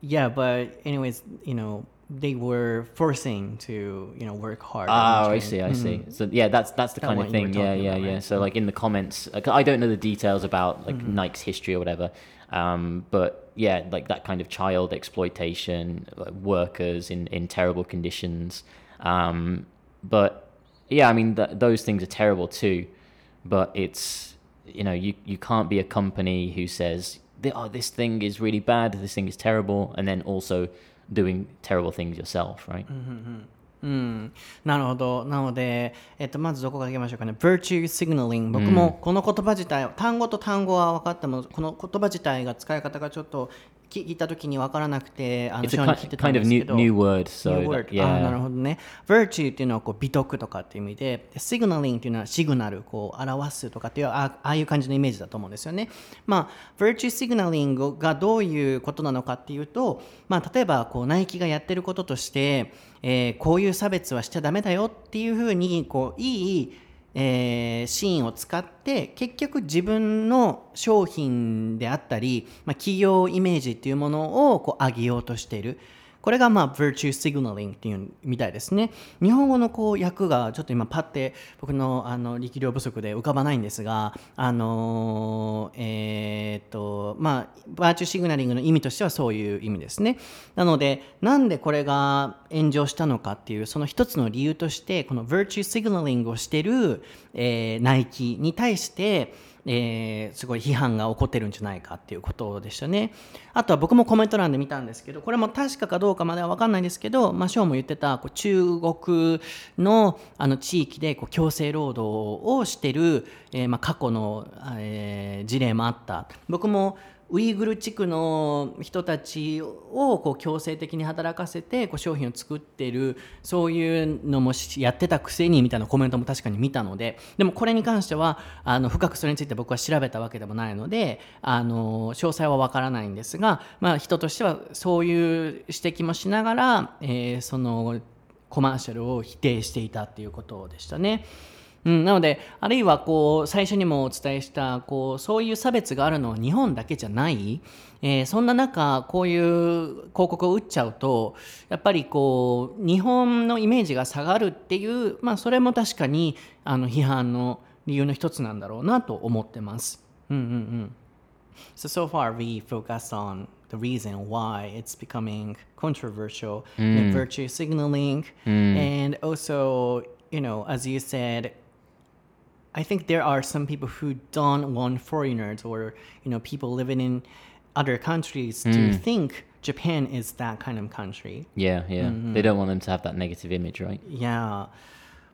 Speaker 1: yeah but anyways you know they were forcing to you know work hard
Speaker 2: Oh, I see, I see. So yeah, that's that's the
Speaker 1: That
Speaker 2: kind of thing. Yeah, yeah,
Speaker 1: about,
Speaker 2: yeah.
Speaker 1: right?
Speaker 2: So like in the comments, I don't know the details about like Nike's history or whatever, um, but yeah, like that kind of child exploitation, like, workers in in terrible conditions. Um, but yeah, I mean th- those things are terrible too. But it's you know you you can't be a company who says "Th- oh this thing is really bad, this thing is terrible, and then also doing terrible things yourself, right?
Speaker 1: うん、なるほど。なので、えっと、まずどこからいきましょうかね。virtue signaling。僕もこの言葉自体、単語と単語は分かっても、この言葉自体が使い方がちょっと聞いたときに分からなくて、あの、
Speaker 2: It's
Speaker 1: 正
Speaker 2: a kind
Speaker 1: で
Speaker 2: of new
Speaker 1: ど。
Speaker 2: new word, so
Speaker 1: New
Speaker 2: that-
Speaker 1: word あーなる
Speaker 2: yeah.
Speaker 1: ほどね。virtue っていうのはこう美徳とかっていう意味で、signaling っていうのはシグナル、こう表すとかっていうあああいう感じのイメージだと思うんですよね。まあ、virtue signaling がどういうことなのかっていうと、まあ、例えばこうナイキがやってることとして、えーこういう差別はしちゃダメだよっていうふうにこういいえーシーンを使って結局自分の商品であったり、まあ、企業イメージっていうものをこう上げようとしている。これがまあ virtue signaling っていうみたいですね。日本語のこう訳がちょっと今パッて僕のあの力量不足で浮かばないんですがあのえーっとまあ virtue signaling の意味としてはそういう意味ですね。なのでなんでこれが炎上したのかっていうその一つの理由としてこの virtue signaling をしてる、えーナイキに対してえーすごい批判が起こってるんじゃないかっていうことでしたね。あとは僕もコメント欄で見たんですけど、これも確かかどうかまでは分かんないんですけど、まあ、ショーも言ってたこう中国のあの地域でこう強制労働をしてる、えーまあ、過去の、えー事例もあった。僕もウイグル地区の人たちをこう強制的に働かせてこう商品を作ってるそういうのもやってたくせにみたいなコメントも確かに見たのででもこれに関してはあの深くそれについて僕は調べたわけでもないのであの詳細は分からないんですが、まあ、人としてはそういう指摘もしながら、えそのコマーシャルを否定していたっていうことでしたね。うん、なのであるいはこう最初にもお伝えしたこうそういう差別があるのは日本だけじゃない、えーそんな中こういう広告を打っちゃうとやっぱりこう日本のイメージが下がるっていう、まあ、それも確かにあの批判の理由の一つなんだろうなと思ってます。うんうんうん。So so far we focus on the reason why it's becoming controversial, like virtue signaling, and also, you know, as you said, I think there are some people who don't want foreigners or you know people living in other countries to think Japan is that kind of country.
Speaker 2: Yeah, yeah. They don't want them to have that negative image, right?
Speaker 1: Yeah,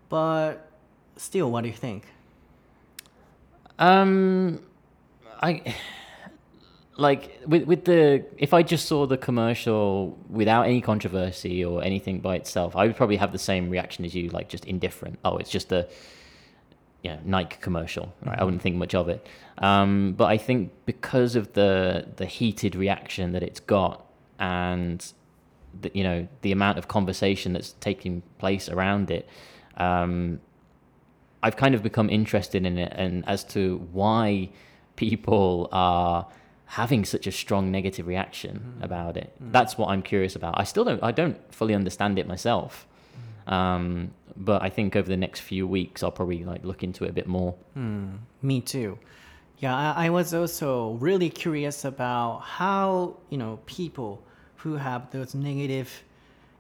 Speaker 1: but still, what do you think?
Speaker 2: Um, I like with with the if I just saw the commercial without any controversy or anything by itself, I would probably have the same reaction as you, like just indifferent. Oh, it's just a you know Nike commercial, right? I wouldn't think much of it. Um, but I think because of the the heated reaction that it's got and the, you know the amount of conversation that's taking place around it, um, I've kind of become interested in it and as to why people are having such a strong negative reaction about it. That's what I'm curious about. I still don't I don't fully understand it myself. Um, but I think over the next few weeks I'll probably like look into it a bit more.
Speaker 1: Hmm, me too. Yeah, I, I was also really curious about how you know people who have those negative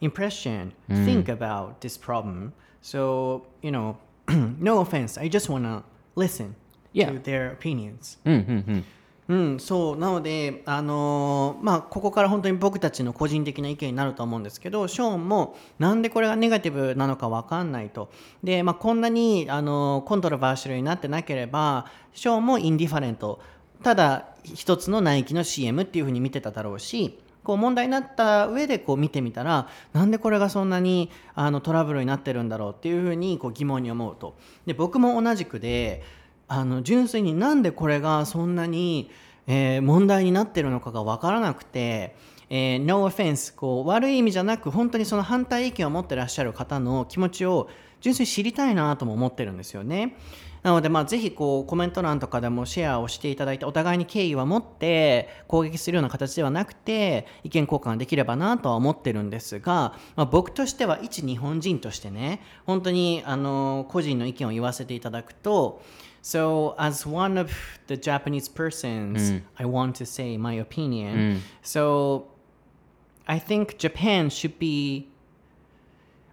Speaker 1: impression hmm. think about this problem. So you know, no offense, I just wanna listen
Speaker 2: Yeah.
Speaker 1: to their opinions.
Speaker 2: うんうん。
Speaker 1: そうなので、あのーまあ、ここから本当に僕たちの個人的な意見になると思うんですけどショーンもなんでこれがネガティブなのか分かんないとで、まあ、こんなに、あのーコントロバーシャルになってなければショーンもインディファレントただ一つのナイキの CM っていうふうに見てただろうしこう問題になった上でこう見てみたらなんでこれがそんなにあのトラブルになってるんだろうっていうふうにこう疑問に思うとで僕も同じくであの純粋になんでこれがそんなに、えー問題になってるのかが分からなくて、えー no offense こう悪い意味じゃなく本当にその反対意見を持ってらっしゃる方の気持ちを純粋に知りたいなとも思ってるんですよね。なので、まあ、ぜひこうコメント欄とかでもシェアをしていただいてお互いに敬意は持って攻撃するような形ではなくて意見交換できればなとは思ってるんですが、まあ、僕としては一日本人としてね本当にあの個人の意見を言わせていただくと So, as one of the Japanese persons, mm. I want to say my opinion. Mm. So, I think Japan should be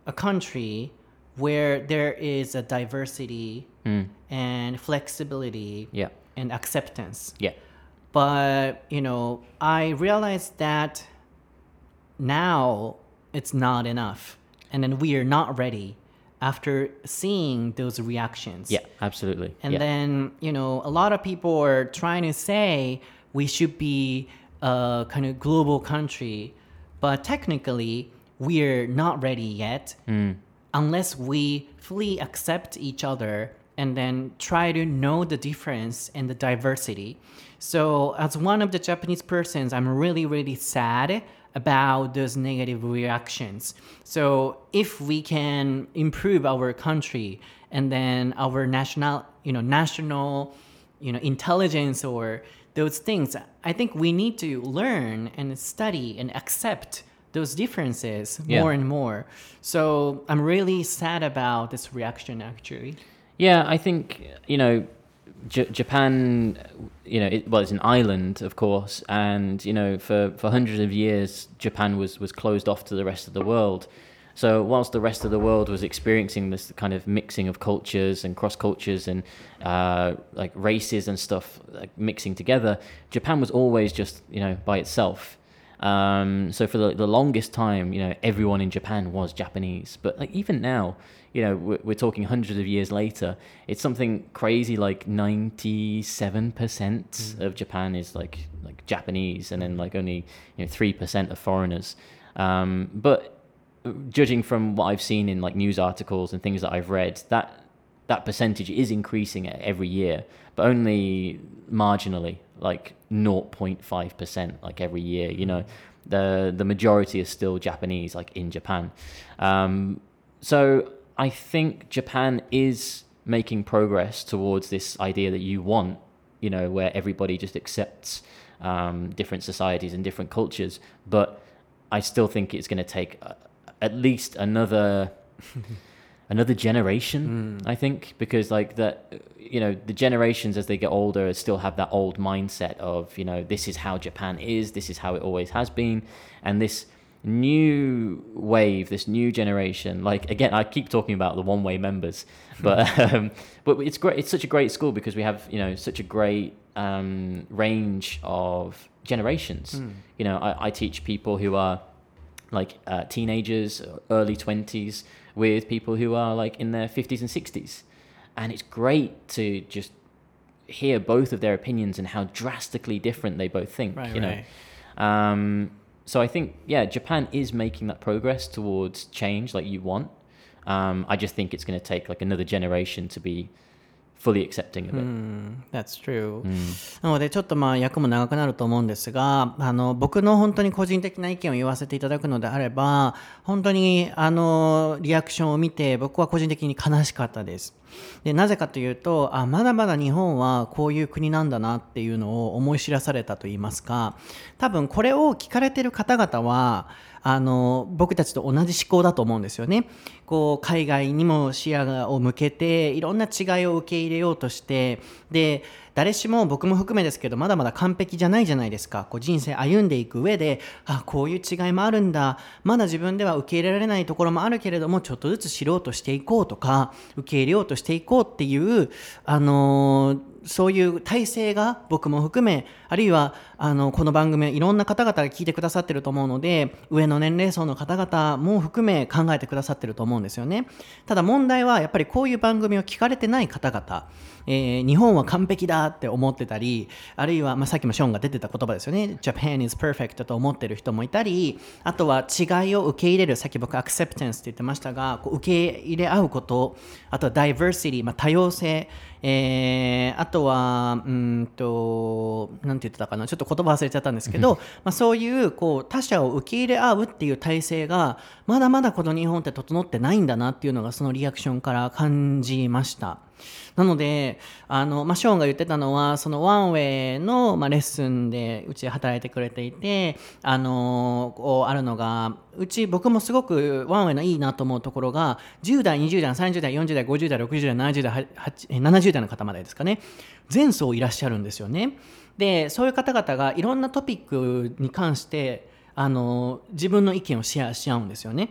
Speaker 1: a country where there is a diversity mm. and flexibility
Speaker 2: Yeah.
Speaker 1: and acceptance.
Speaker 2: Yeah.
Speaker 1: But, you know, I realized that now it's not enough. And then we are not ready after seeing those reactions.
Speaker 2: Yeah, absolutely.
Speaker 1: And
Speaker 2: yeah.
Speaker 1: then, you know, a lot of people are trying to say we should be a kind of global country, but technically, we're not ready yet hmm. unless we fully accept each other and then try to know the difference and the diversity. So, as one of the Japanese persons, I'm really, really sad about those negative reactions. So, if we can improve our country and then our national, you know, national, you know, intelligence or those things, I think we need to learn and study and accept those differences
Speaker 2: Yeah.
Speaker 1: more and more. So I'm really sad about this reaction actually.
Speaker 2: Yeah, I think you know, J- Japan. You know, it, well, it's an island, of course, and you know, for for hundreds of years, Japan was was closed off to the rest of the world. So whilst the rest of the world was experiencing this kind of mixing of cultures and cross cultures and uh, like races and stuff like mixing together, Japan was always just you know by itself. Um, so for the, the longest time, you know, everyone in Japan was Japanese. But like even now, you know, we're, we're talking hundreds of years later. It's something crazy like ninety seven percent of Japan is like like Japanese, and then like only you know three percent of foreigners. Um, but judging from what I've seen in like news articles and things that I've read, that that percentage is increasing every year, but only marginally, like 0.5% like every year, you know. The the majority is still Japanese like in Japan. Um, so I think Japan is making progress towards this idea that you want, you know, where everybody just accepts um, different societies and different cultures. But I still think it's going to take uh, at least another another generation. I think because like that, you know, the generations as they get older still have that old mindset of you know this is how Japan is, this is how it always has been, and this new wave, this new generation. Like again, I keep talking about the one-way members, but um, but it's great. It's such a great school because we have you know such a great um, range of generations. You know, I, I teach people who are like uh, teenagers, early twenties, with people who are like in their fifties and sixties, and it's great to just hear both of their opinions and how drastically different they both think.
Speaker 1: Right,
Speaker 2: you know. Um, so I think, yeah, Japan is making that progress towards change like you want. Um, I just think it's going to take like another generation to be fully accepting of it.
Speaker 1: That's true、なのでちょっとまあ役も長くなると思うんですがあの僕の本当に個人的な意見を言わせていただくのであれば本当にあのリアクションを見て僕は個人的に悲しかったです。でなぜかというとあまだまだ日本はこういう国なんだなっていうのを思い知らされたと言いますか多分これを聞かれてる方々はあの僕たちと同じ思考だと思うんですよね。こう海外にも視野を向けていろんな違いを受け入れようとしてで誰しも僕も含めですけどまだまだ完璧じゃないじゃないですかこう人生歩んでいく上であこういう違いもあるんだまだ自分では受け入れられないところもあるけれどもちょっとずつ知ろうとしていこうとか受け入れようとしていこうっていうあのーそういう体制が僕も含めあるいはあのこの番組はいろんな方々が聞いてくださってると思うので上の年齢層の方々も含め考えてくださってると思うんですよね。ただ問題はやっぱりこういう番組を聞かれてない方々、えー日本は完璧だって思ってたりあるいは、まあ、さっきもショーンが出てた言葉ですよね。Japan is perfect と思ってる人もいたりあとは違いを受け入れるさっき僕 acceptance って言ってましたがこう受け入れ合うことあとは diversity、まあ、多様性えーあとは、うんと、なんて言ってたかな、ちょっと言葉忘れちゃったんですけど、まあ、そういうこう他者を受け入れ合うっていう体制が、まだまだこの日本って整ってないんだなっていうのが、そのリアクションから感じました。なので、あの、まあ、ショーンが言ってたのは、そのワンウェイの、まあ、レッスンでうちで働いてくれていて、あの、こうあるのが、うち僕もすごくワンウェイのいいなと思うところが、10代、20代、30代、40代、50代、60代、70代、は8え70代の方までですかね、前層いらっしゃるんですよね。で、そういう方々がいろんなトピックに関して、あの、自分の意見をシェアし合うんですよね。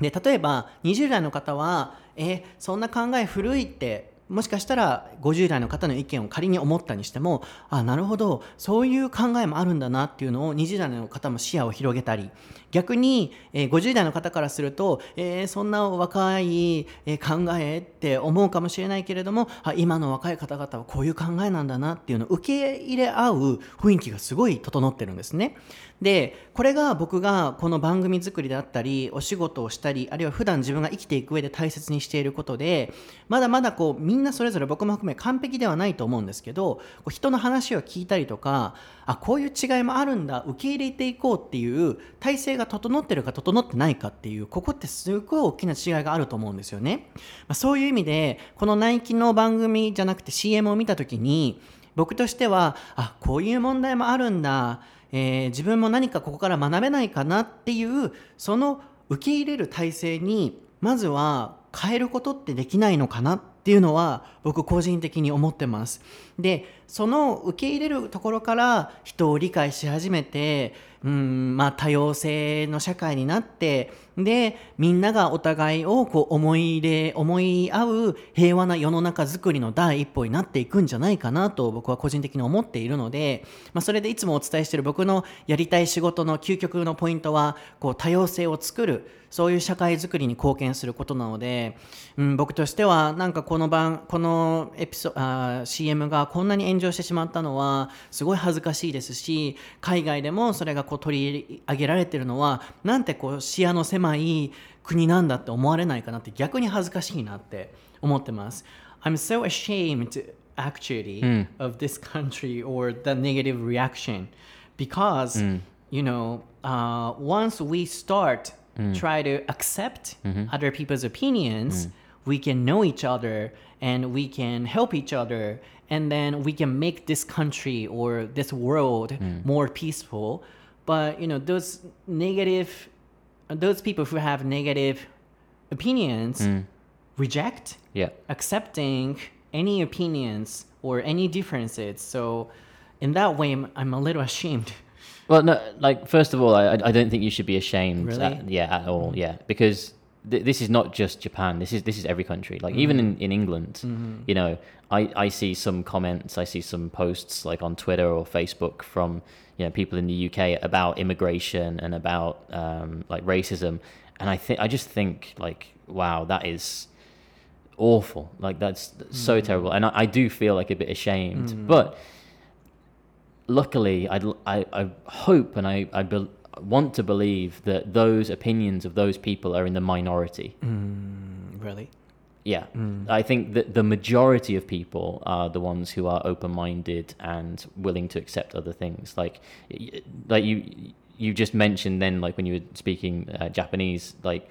Speaker 1: で例えば20代の方はえそんな考え古いってもしかしたら50代の方の意見を仮に思ったにしてもあなるほどそういう考えもあるんだなっていうのを20代の方も視野を広げたり逆に、えー50代の方からすると、えーそんな若い、え考えって思うかもしれないけれどもあ今の若い方々はこういう考えなんだなっていうのを受け入れ合う雰囲気がすごい整ってるんですね。でこれが僕がこの番組作りであったりお仕事をしたりあるいは普段自分が生きていく上で大切にしていることでまだまだこうみんなそれぞれ僕も含め完璧ではないと思うんですけどこう人の話を聞いたりとかあこういう違いもあるんだ受け入れていこうっていう体制が整ってるか整ってないかっていうここってすごい大きな違いがあると思うんですよね。まあ、そういう意味でこのナイキの番組じゃなくて CM を見た時に僕としてはあこういう問題もあるんだ、えー自分も何かここから学べないかなっていうその受け入れる体制にまずは変えることってできないのかなっていうのは僕個人的に思ってます。でその受け入れるところから人を理解し始めてうんまあ多様性の社会になってでみんながお互いをこう思い入れ思い合う平和な世の中づくりの第一歩になっていくんじゃないかなと僕は個人的に思っているので、まあ、それでいつもお伝えしている僕のやりたい仕事の究極のポイントはこう多様性を作るそういう社会づくりに貢献することなので、うん、僕としてはなんかこの番このエピソあー CM がこんなに炎上してしまったのはすごい恥ずかしいですし海外でもそれがこう取り上げられてるのはなんてこう視野の狭い国なんだって思われないかなって逆に恥ずかしいなって思ってます。I'm so ashamed actually of this country or the negative reaction because you know uh, once we start try to accept other people's opinions we can know each other and we can help each other and then we can make this country or this world hmm. more peaceful but you know those negative those people who have negative opinions hmm. reject
Speaker 2: Yeah.
Speaker 1: accepting any opinions or any differences so in that way i'm, I'm a little ashamed
Speaker 2: Well, no, like first of all, I I don't think you should be ashamed.
Speaker 1: Really?
Speaker 2: At, yeah, at all. Hmm. Yeah, because th- this is not just Japan. This is this is every country. Like even mm-hmm. in in England, mm-hmm. you know, I I see some comments, I see some posts like on Twitter or Facebook from you know people in the UK about immigration and about um, like racism, and I think I just think like wow, that is awful. Like that's so mm-hmm. terrible, and I, I do feel like a bit ashamed, but luckily, I'd, I, I hope and I, I bel want to believe that those opinions of those people are in the minority.
Speaker 1: Mm, really
Speaker 2: Yeah, mm. I think that the majority of people are the ones who are open-minded and willing to accept other things. Like, like you, you just mentioned then, like when you were speaking uh, Japanese, like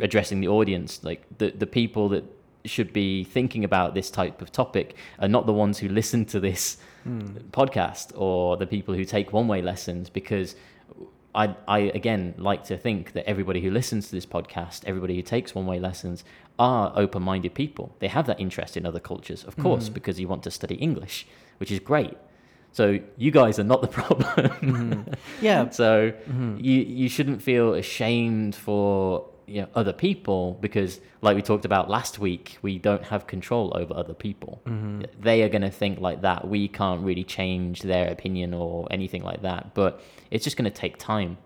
Speaker 2: addressing the audience, like the the people that should be thinking about this type of topic are not the ones who listen to this mm. podcast or the people who take one-way lessons because I, I again like to think that everybody who listens to this podcast, everybody who takes one way lessons, are open minded people. They have that interest in other cultures, of course, mm-hmm. because you want to study English, which is great. So you guys are not the problem. Mm-hmm.
Speaker 1: yeah
Speaker 2: so mm-hmm. you you shouldn't feel ashamed for you know other people because like we talked about last week we don't have control over other people. Mm-hmm. They are going to think like that. We can't really change their opinion or anything like that but it's just going to take time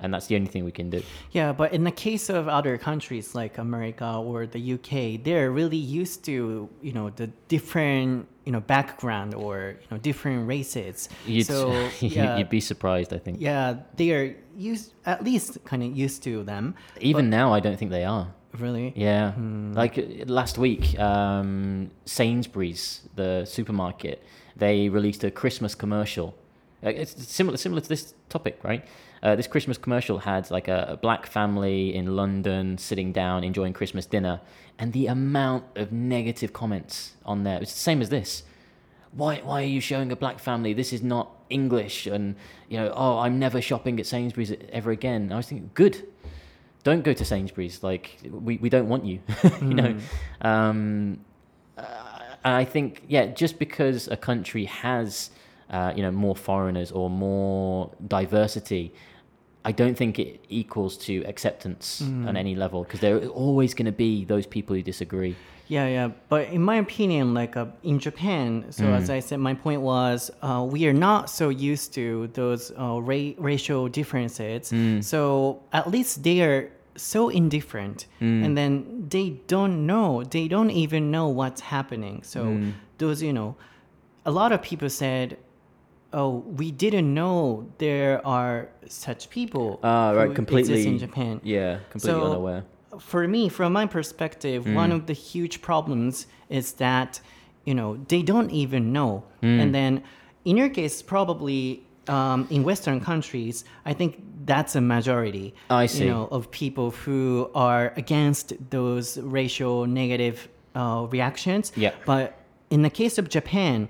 Speaker 2: and that's the only thing we can do.
Speaker 1: Yeah, but in the case of other countries like America or the UK, they're really used to you know the different you know background or you know different races.
Speaker 2: you'd,
Speaker 1: so yeah,
Speaker 2: you'd be surprised i think.
Speaker 1: Yeah, they are used at least kind of used to them.
Speaker 2: even now i don't think they are
Speaker 1: Really?
Speaker 2: Yeah, like uh, last week, um, Sainsbury's, the supermarket, they released a Christmas commercial. Uh, It's similar similar to this topic, right? Uh, this Christmas commercial had like a, a black family in London sitting down enjoying Christmas dinner, and the amount of negative comments on there it's the same as this. Why why are you showing a black family? This is not English, and you know, oh, I'm never shopping at Sainsbury's ever again. I was thinking, good don't go to Sainsbury's. Like we, we don't want you, you know. Um, and I think yeah, just because a country has uh, you know more foreigners or more diversity, I don't think it equals to acceptance on any level because there are always going to be those people who disagree.
Speaker 1: Yeah, yeah. But in my opinion, like uh, in Japan, so
Speaker 2: Mm.
Speaker 1: as I said, my point was uh, we are not so used to those uh, ra- racial differences.
Speaker 2: Mm.
Speaker 1: So at least they are so indifferent,
Speaker 2: Mm.
Speaker 1: and then they don't know. They don't even know what's happening. So
Speaker 2: Mm.
Speaker 1: those, you know, a lot of people said. Oh, we didn't know there are such people
Speaker 2: Ah,
Speaker 1: who
Speaker 2: right,
Speaker 1: exist
Speaker 2: completely
Speaker 1: in Japan
Speaker 2: Yeah, completely
Speaker 1: So-
Speaker 2: unaware.
Speaker 1: for me, from my perspective, one of the huge problems is that you know they don't even know, and then in your case, probably um, in Western countries, I think that's a majority.
Speaker 2: I see.
Speaker 1: You know, of people who are against those racial negative uh, reactions.
Speaker 2: Yeah.
Speaker 1: But in the case of Japan,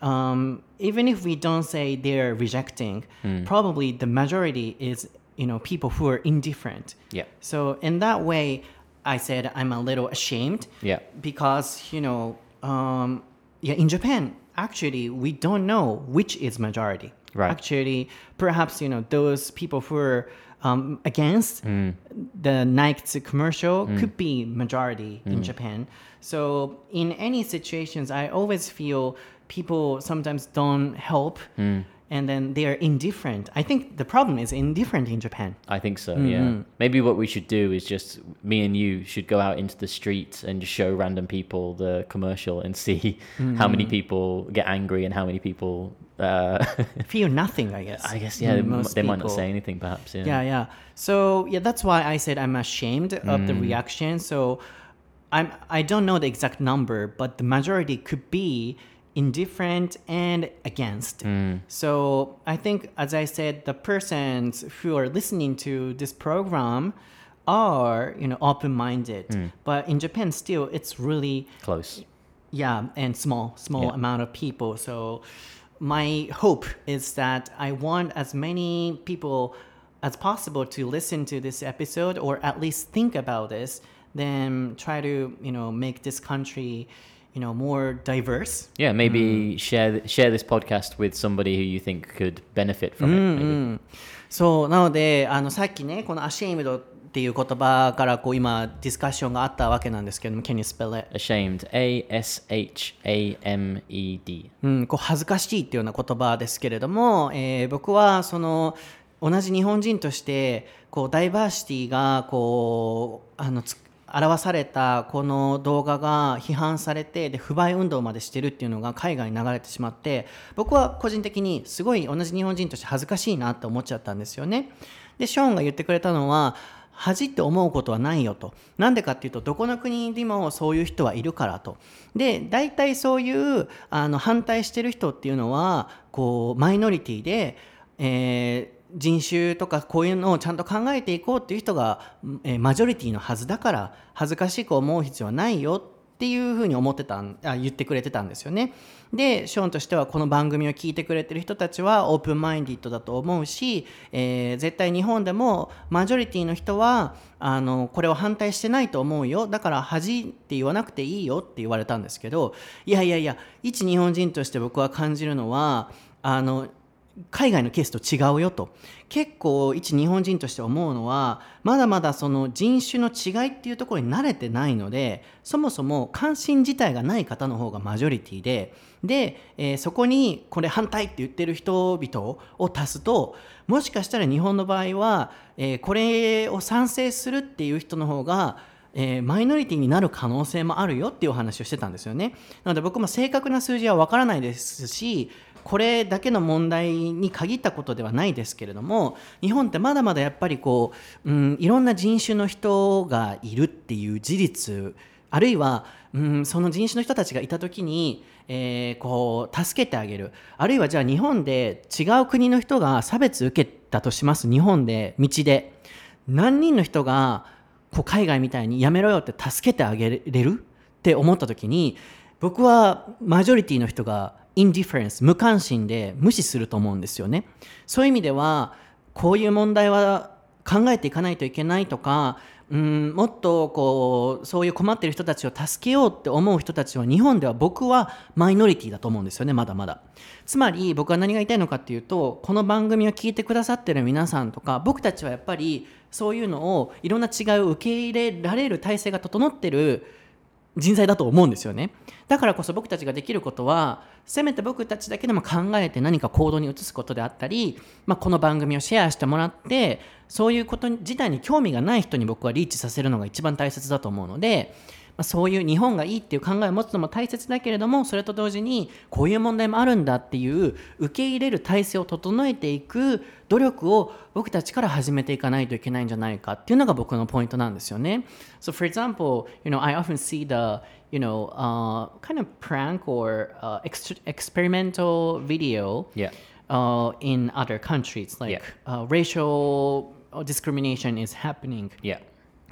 Speaker 1: um, even if we don't say they're rejecting, probably the majority is you know people who are indifferent.
Speaker 2: Yeah.
Speaker 1: So in that way, I said I'm a little ashamed.
Speaker 2: Yeah.
Speaker 1: Because you know, um, yeah, in Japan, actually, we don't know which is majority.
Speaker 2: Right.
Speaker 1: Actually, perhaps you know those people who are um, against
Speaker 2: Mm.
Speaker 1: the Nike commercial could be majority in Japan. So in any situations, I always feel people sometimes don't help.
Speaker 2: Mm.
Speaker 1: And then they are indifferent. I think the problem is indifferent in Japan.
Speaker 2: I think so. Yeah. Maybe what we should do is just me and you should go out into the street and just show random people the commercial and see how many people get angry and how many people. Uh,
Speaker 1: Feel nothing, I guess.
Speaker 2: I guess yeah, they, m- they might not say anything. Perhaps yeah.
Speaker 1: Yeah, yeah. So yeah, that's why I said I'm ashamed of
Speaker 2: Mm.
Speaker 1: the reaction. So I'm I don't know the exact number, but the majority could be indifferent and against.
Speaker 2: Mm.
Speaker 1: So I think, as I said, the persons who are listening to this program are you know open-minded but in japan still it's really
Speaker 2: Close.
Speaker 1: yeah and small small
Speaker 2: Yeah.
Speaker 1: amount of people so my hope is that i want as many people as possible to listen to this episode or at least think about this then try to you know make this country you know more diverse
Speaker 2: Yeah, maybe share th- share this podcast with somebody who you think could benefit from it. Maybe.
Speaker 1: そうなのであのさっきねこの「ashamed」っていう言葉からこう今ディスカッションがあったわけなんですけども Can you spell it?
Speaker 2: Ashamed. A S H A M E D.
Speaker 1: うん、こう恥ずかしいっていうような言葉ですけれども、えー僕はその同じ日本人としてこうダイバーシティがこうあのつ表されたこの動画が批判されてで不買運動までしてるっていうのが海外に流れてしまって僕は個人的にすごい同じ日本人として恥ずかしいなって思っちゃったんですよね。でショーンが言ってくれたのは恥って思うことはないよと。なんでかっていうと、どこの国にもそういう人はいるからと。で、大体そういうあの反対してる人っていうのは、こう、マイノリティで、えー人種とかこういうのをちゃんと考えていこうっていう人が、えーマジョリティのはずだから、恥ずかしく思う必要はないよっていうふうに思ってたんあ言ってくれてたんですよね。でショーンとしてはこの番組を聞いてくれてる人たちはオープンマインディットだと思うし、えー絶対日本でもマジョリティの人はあのこれを反対してないと思うよだから恥って言わなくていいよって言われたんですけどいやいやいや一日本人として僕は感じるのはあの海外のケースと違うよと結構一日本人として思うのはまだまだその人種の違いっていうところに慣れてないのでそもそも関心自体がない方の方がマジョリティでで、えーそこにこれ反対って言ってる人々を足すともしかしたら日本の場合は、えーこれを賛成するっていう人の方がえーマイノリティになる可能性もあるよっていうお話をしてたんですよね。なので僕も正確な数字はわからないですし、これだけの問題に限ったことではないですけれども、日本ってまだまだやっぱりこう、うん、いろんな人種の人がいるっていう事実、あるいは、うん、その人種の人たちがいた時に、えーこう助けてあげる。あるいはじゃあ日本で違う国の人が差別受けたとします。日本で道で。何人の人がこう海外みたいにやめろよって助けてあげれるって思った時に僕はマジョリティの人がインディフェレンス無関心で無視すると思うんですよね。そういう意味ではこういう問題は考えていかないといけないとかうんもっとこうそういう困ってる人たちを助けようって思う人たちは日本では僕はマイノリティだと思うんですよねまだまだ。つまり僕は何が言いたいのかっていうとこの番組を聞いてくださってる皆さんとか僕たちはやっぱりそういうのをいろんな違いを受け入れられる体制が整ってる人材だと思うんですよね。だからこそ僕たちができることはせめて僕たちだけでも考えて何か行動に移すことであったり、まあ、この番組をシェアしてもらってそういうこと自体に興味がない人に僕はリーチさせるのが一番大切だと思うので、まあ、そういう日本がいいっていう考えを持つのも大切だけれどもそれと同時にこういう問題もあるんだっていう受け入れる体制を整えていく努力を僕たちから始めていかないといけないんじゃないかっていうのが僕のポイントなんですよね。So for example, you know, I often see the you know, uh, kind of prank or uh, ex- experimental video
Speaker 2: Yeah.
Speaker 1: uh, in other countries. Like
Speaker 2: Yeah.
Speaker 1: uh, racial discrimination is happening.
Speaker 2: Yeah.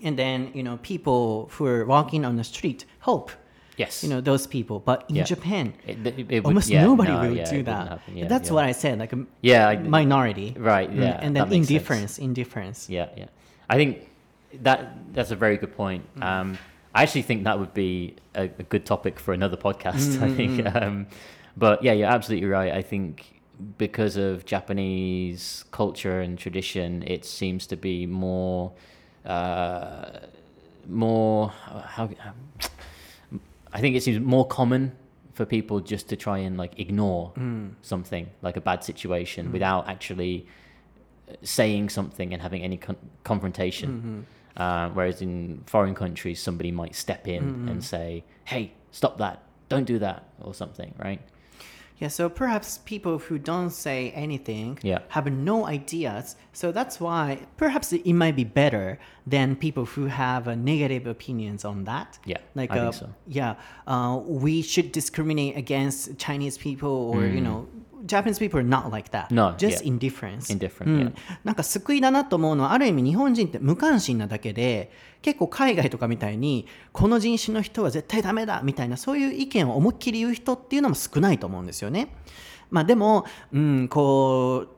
Speaker 1: And then, you know, people who are walking on the street help,
Speaker 2: Yes.
Speaker 1: you know, those people. But in
Speaker 2: Yeah.
Speaker 1: Japan,
Speaker 2: It- it- it would-
Speaker 1: almost
Speaker 2: yeah,
Speaker 1: nobody
Speaker 2: no,
Speaker 1: will
Speaker 2: yeah,
Speaker 1: do that. That's what I said, like a
Speaker 2: Yeah, I-
Speaker 1: minority.
Speaker 2: Right,
Speaker 1: Mm,
Speaker 2: yeah,
Speaker 1: And then
Speaker 2: makes sense.
Speaker 1: indifference, indifference.
Speaker 2: Yeah, yeah. I think that that's a very good point. Um, I actually think that would be a, a good topic for another podcast. I think, um, but yeah, you're absolutely right. I think because of Japanese culture and tradition, it seems to be more, uh, more how. I think it seems more common for people just to try and like ignore something like a bad situation without actually saying something and having any con- confrontation. Uh, whereas in foreign countries, somebody might step in and say, "Hey, stop that! Don't do that," or something, right?
Speaker 1: Yeah, so perhaps people who don't say anything
Speaker 2: Yeah.
Speaker 1: have no ideas. So that's why perhaps it might be better than people who have uh, negative opinions on that.
Speaker 2: Yeah,
Speaker 1: like
Speaker 2: I
Speaker 1: uh,
Speaker 2: think so.
Speaker 1: yeah, uh, we should discriminate against Chinese people, or you know, Japanese people are not like that.
Speaker 2: No,
Speaker 1: just
Speaker 2: yeah.
Speaker 1: indifference.
Speaker 2: Indifferent,
Speaker 1: うん
Speaker 2: yeah.
Speaker 1: なんか救いだなと思うのはある意味日本人って無関心なだけで結構海外とかみたいにこの人種の人は絶対ダメだみたいなそういう意見を思いっきり言う人っていうのも少ないと思うんですよね。まあでも、うん、こう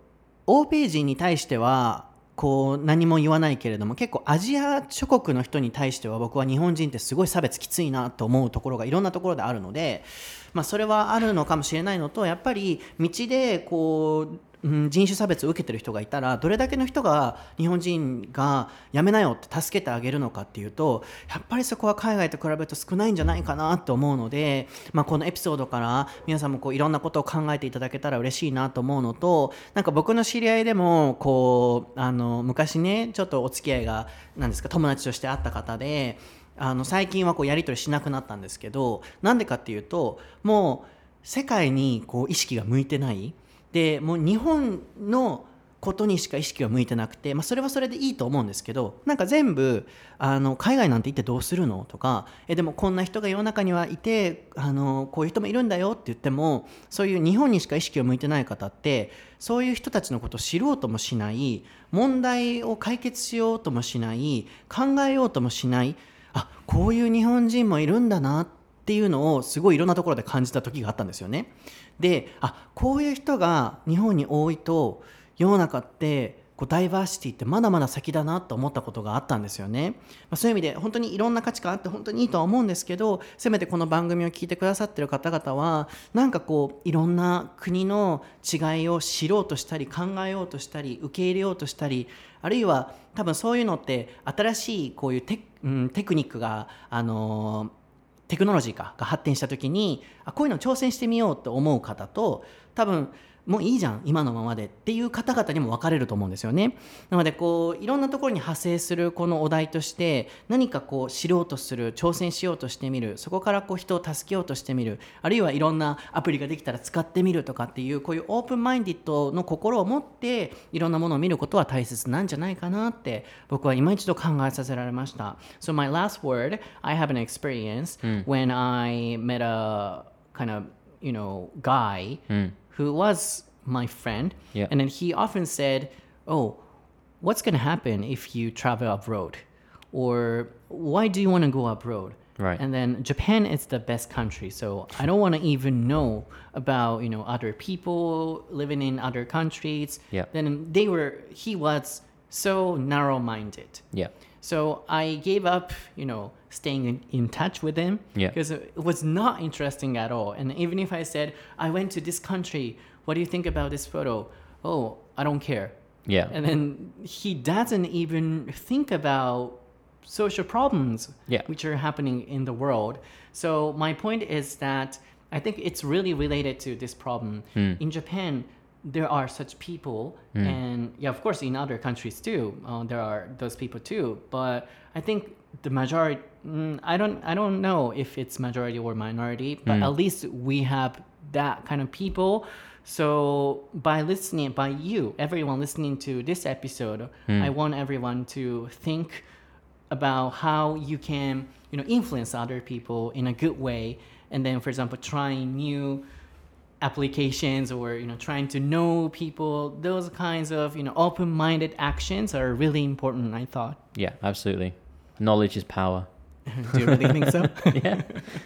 Speaker 1: 欧米人に対してはこう何も言わないけれども結構アジア諸国の人に対しては僕は日本人ってすごい差別きついなと思うところがいろんなところであるので、まあ、それはあるのかもしれないのとやっぱり道でこう人種差別を受けてる人がいたらどれだけの人が日本人がやめなよって助けてあげるのかっていうとやっぱりそこは海外と比べると少ないんじゃないかなと思うので、まあ、このエピソードから皆さんもこういろんなことを考えていただけたら嬉しいなと思うのとなんか僕の知り合いでもこうあの昔ねちょっとお付き合いがなんですか友達としてあった方であの最近はこうやり取りしなくなったんですけどなんでかっていうともう世界にこう意識が向いてない。でもう日本のことにしか意識が向いてなくて、まあ、それはそれでいいと思うんですけどなんか全部あの海外なんて行ってどうするのとかえでもこんな人が世の中にはいてあのこういう人もいるんだよって言ってもそういう日本にしか意識を向いてない方ってそういう人たちのことを知ろうともしない問題を解決しようともしない考えようともしないあこういう日本人もいるんだなっていうのをすごいいろんなところで感じた時があったんですよね。であこういう人が日本に多いと世の中ってこうダイバーシティってまだまだ先だなと思ったことがあったんですよね、まあ、そういう意味で本当にいろんな価値観あって本当にいいとは思うんですけどせめてこの番組を聞いてくださってる方々はなんかこういろんな国の違いを知ろうとしたり考えようとしたり受け入れようとしたりあるいは多分そういうのって新しいこういうテ,、うん、テクニックがあのーテクノロジーかが発展した時にあこういうの挑戦してみようと思う方と多分もういいじゃん今のままでっていう方々にも分かれると思うんですよね。なのでこういろんなところに派生するこのお題として何かこう知ろうとする挑戦しようとしてみるそこからこう人を助けようとしてみるあるいはいろんなアプリができたら使ってみるとかっていうこういうオープンマインディッドの心を持っていろんなものを見ることは大切なんじゃないかなって僕は今一度考えさせられました。So my last word I have an experience when I met a kind of you know guy who was my friend
Speaker 2: Yeah.
Speaker 1: and then he often said oh what's going to happen if you travel abroad or why do you want to go abroad
Speaker 2: Right.
Speaker 1: and then japan is the best country so i don't want to even know about you know other people living in other countries
Speaker 2: Yeah.
Speaker 1: then they were he was so narrow minded
Speaker 2: Yeah.
Speaker 1: so I gave up, you know, staying in, in touch with him
Speaker 2: Yeah.
Speaker 1: because it was not interesting at all. And even if I said, I went to this country, what do you think about this photo? Oh, I don't care.
Speaker 2: Yeah.
Speaker 1: And then he doesn't even think about social problems
Speaker 2: Yeah.
Speaker 1: which are happening in the world. So my point is that I think it's really related to this problem. In Japan, there are such people, and yeah, of course, in other countries too, uh, there are those people too. But I think the majority, mm, I don't, I don't know if it's majority or minority, but at least we have that kind of people. So by listening, by you, everyone listening to this episode, I want everyone to think about how you can you know influence other people in a good way and then for example trying new applications or you know trying to know people those kinds of you know open-minded actions are really important i thought
Speaker 2: Yeah. Absolutely. Knowledge is power.
Speaker 1: do you really think so
Speaker 2: yeah,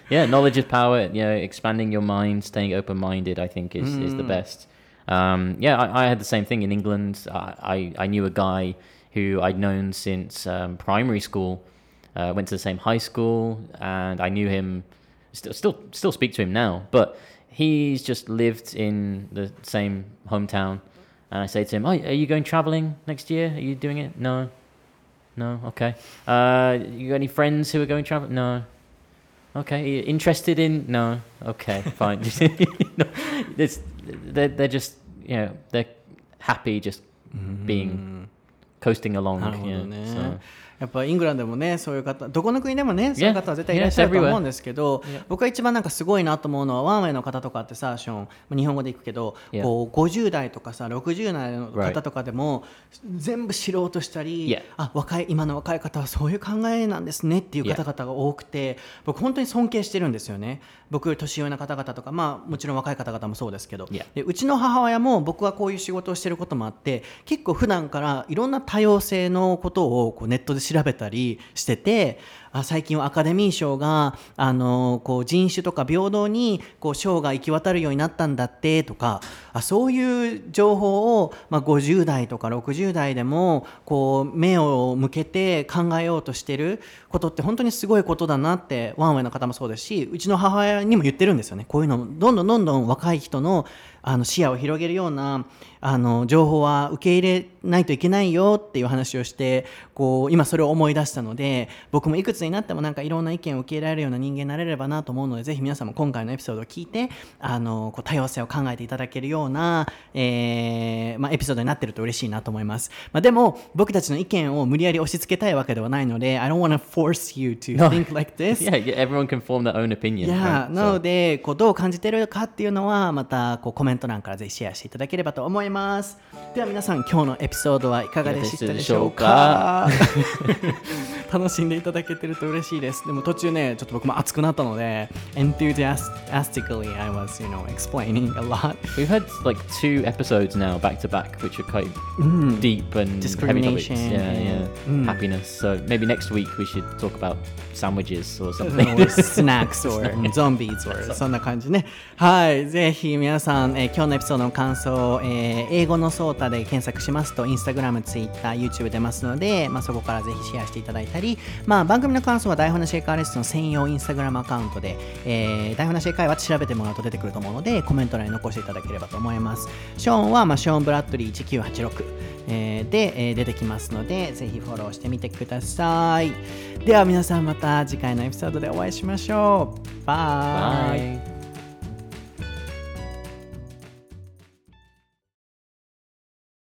Speaker 2: yeah. Knowledge is power. You know, expanding your mind, staying open-minded. I think is is the best. Um, yeah, I, I had the same thing in England. I, I I knew a guy who I'd known since um, primary school. Uh, went to the same high school, and I knew him. Still, still, still speak to him now. But he's just lived in the same hometown. And I say to him, "Oh, are you going traveling next year? Are you doing it? No, no. Okay. Uh, you got any friends who are going travel? No. Okay. Interested in? No. Okay. Fine. no, it's, they're, they're just you know they're happy just being coasting along.
Speaker 1: Yeah,
Speaker 2: so.
Speaker 1: やっぱイングランドでもねそういう方どこの国でもねそういう方は絶対いらっしゃると思うんですけど、僕が一番なんかすごいなと思うのはワンウェイの方とかってさショーン日本語で行くけど、こう50代とかさ60代の方とかでも、全部知ろうとしたり、あ若い今の若い方はそういう考えなんですねっていう方々が多くて僕本当に尊敬してるんですよね僕年上の方々とかまあもちろん若い方々もそうですけど、でうちの母親も僕はこういう仕事をしてることもあって結構普段からいろんな多様性のことをこうネットで調べたりしててあ最近はアカデミー賞があのこう人種とか平等にこう賞が行き渡るようになったんだってとかあそういう情報を、まあ、50代とか60代でもこう目を向けて考えようとしてることって本当にすごいことだなってワンウェイの方もそうですしうちの母親にも言ってるんですよね。こういうのどんどんどんどん若い人のあの視野を広げるようなあの情報は受け入れないといけないよっていう話をしてこう今それを思い出したので僕もいくつになってもなんかいろんな意見を受け入れられるような人間になれればなと思うのでぜひ皆さんも今回のエピソードを聞いてあのこう多様性を考えていただけるような、えーまあ、エピソードになってると嬉しいなと思います、まあ、でも僕たちの意見を無理やり押し付けたいわけではないので I don't want to force you to think like this.
Speaker 2: Yeah everyone can form their own opinion
Speaker 1: yeah、right? なのでこうどう感じてるかっていうのはまたこうコメント欄からぜひシェアしていただければと思いますでは皆さん今日のエピソードはいかがでしたでしょうか楽しんでいただけてると嬉しいですでも途中ねちょっと僕も熱くなったので enthusiastically I was you know explaining a lot
Speaker 2: we've had like two episodes now back to back which are quite deep and
Speaker 1: discrimination
Speaker 2: heavy yeah yeah happiness so maybe next week we should talk about sandwiches or something
Speaker 1: or snacks or zombies or そんな感じねはいぜひ皆さん、えー、今日のエピソードの感想、えー、英語のソータで検索しますと Instagram、Twitter、YouTube 出ますので、まあ、そこからぜひシェアしていただいたり、まあ、番組の感想は台本のシェイカーレッスン専用 Instagram アカウントで、えー、台本のシェイカーは調べてもらうと出てくると思うのでコメント欄に残していただければと思います。ショーンは、まあ、ショーン・ブラッドリー1986、えー、で、えー、出てきますのでぜひフォローしてみてください。では皆さんまた次回のエピソードでお会いしましょう。バイ。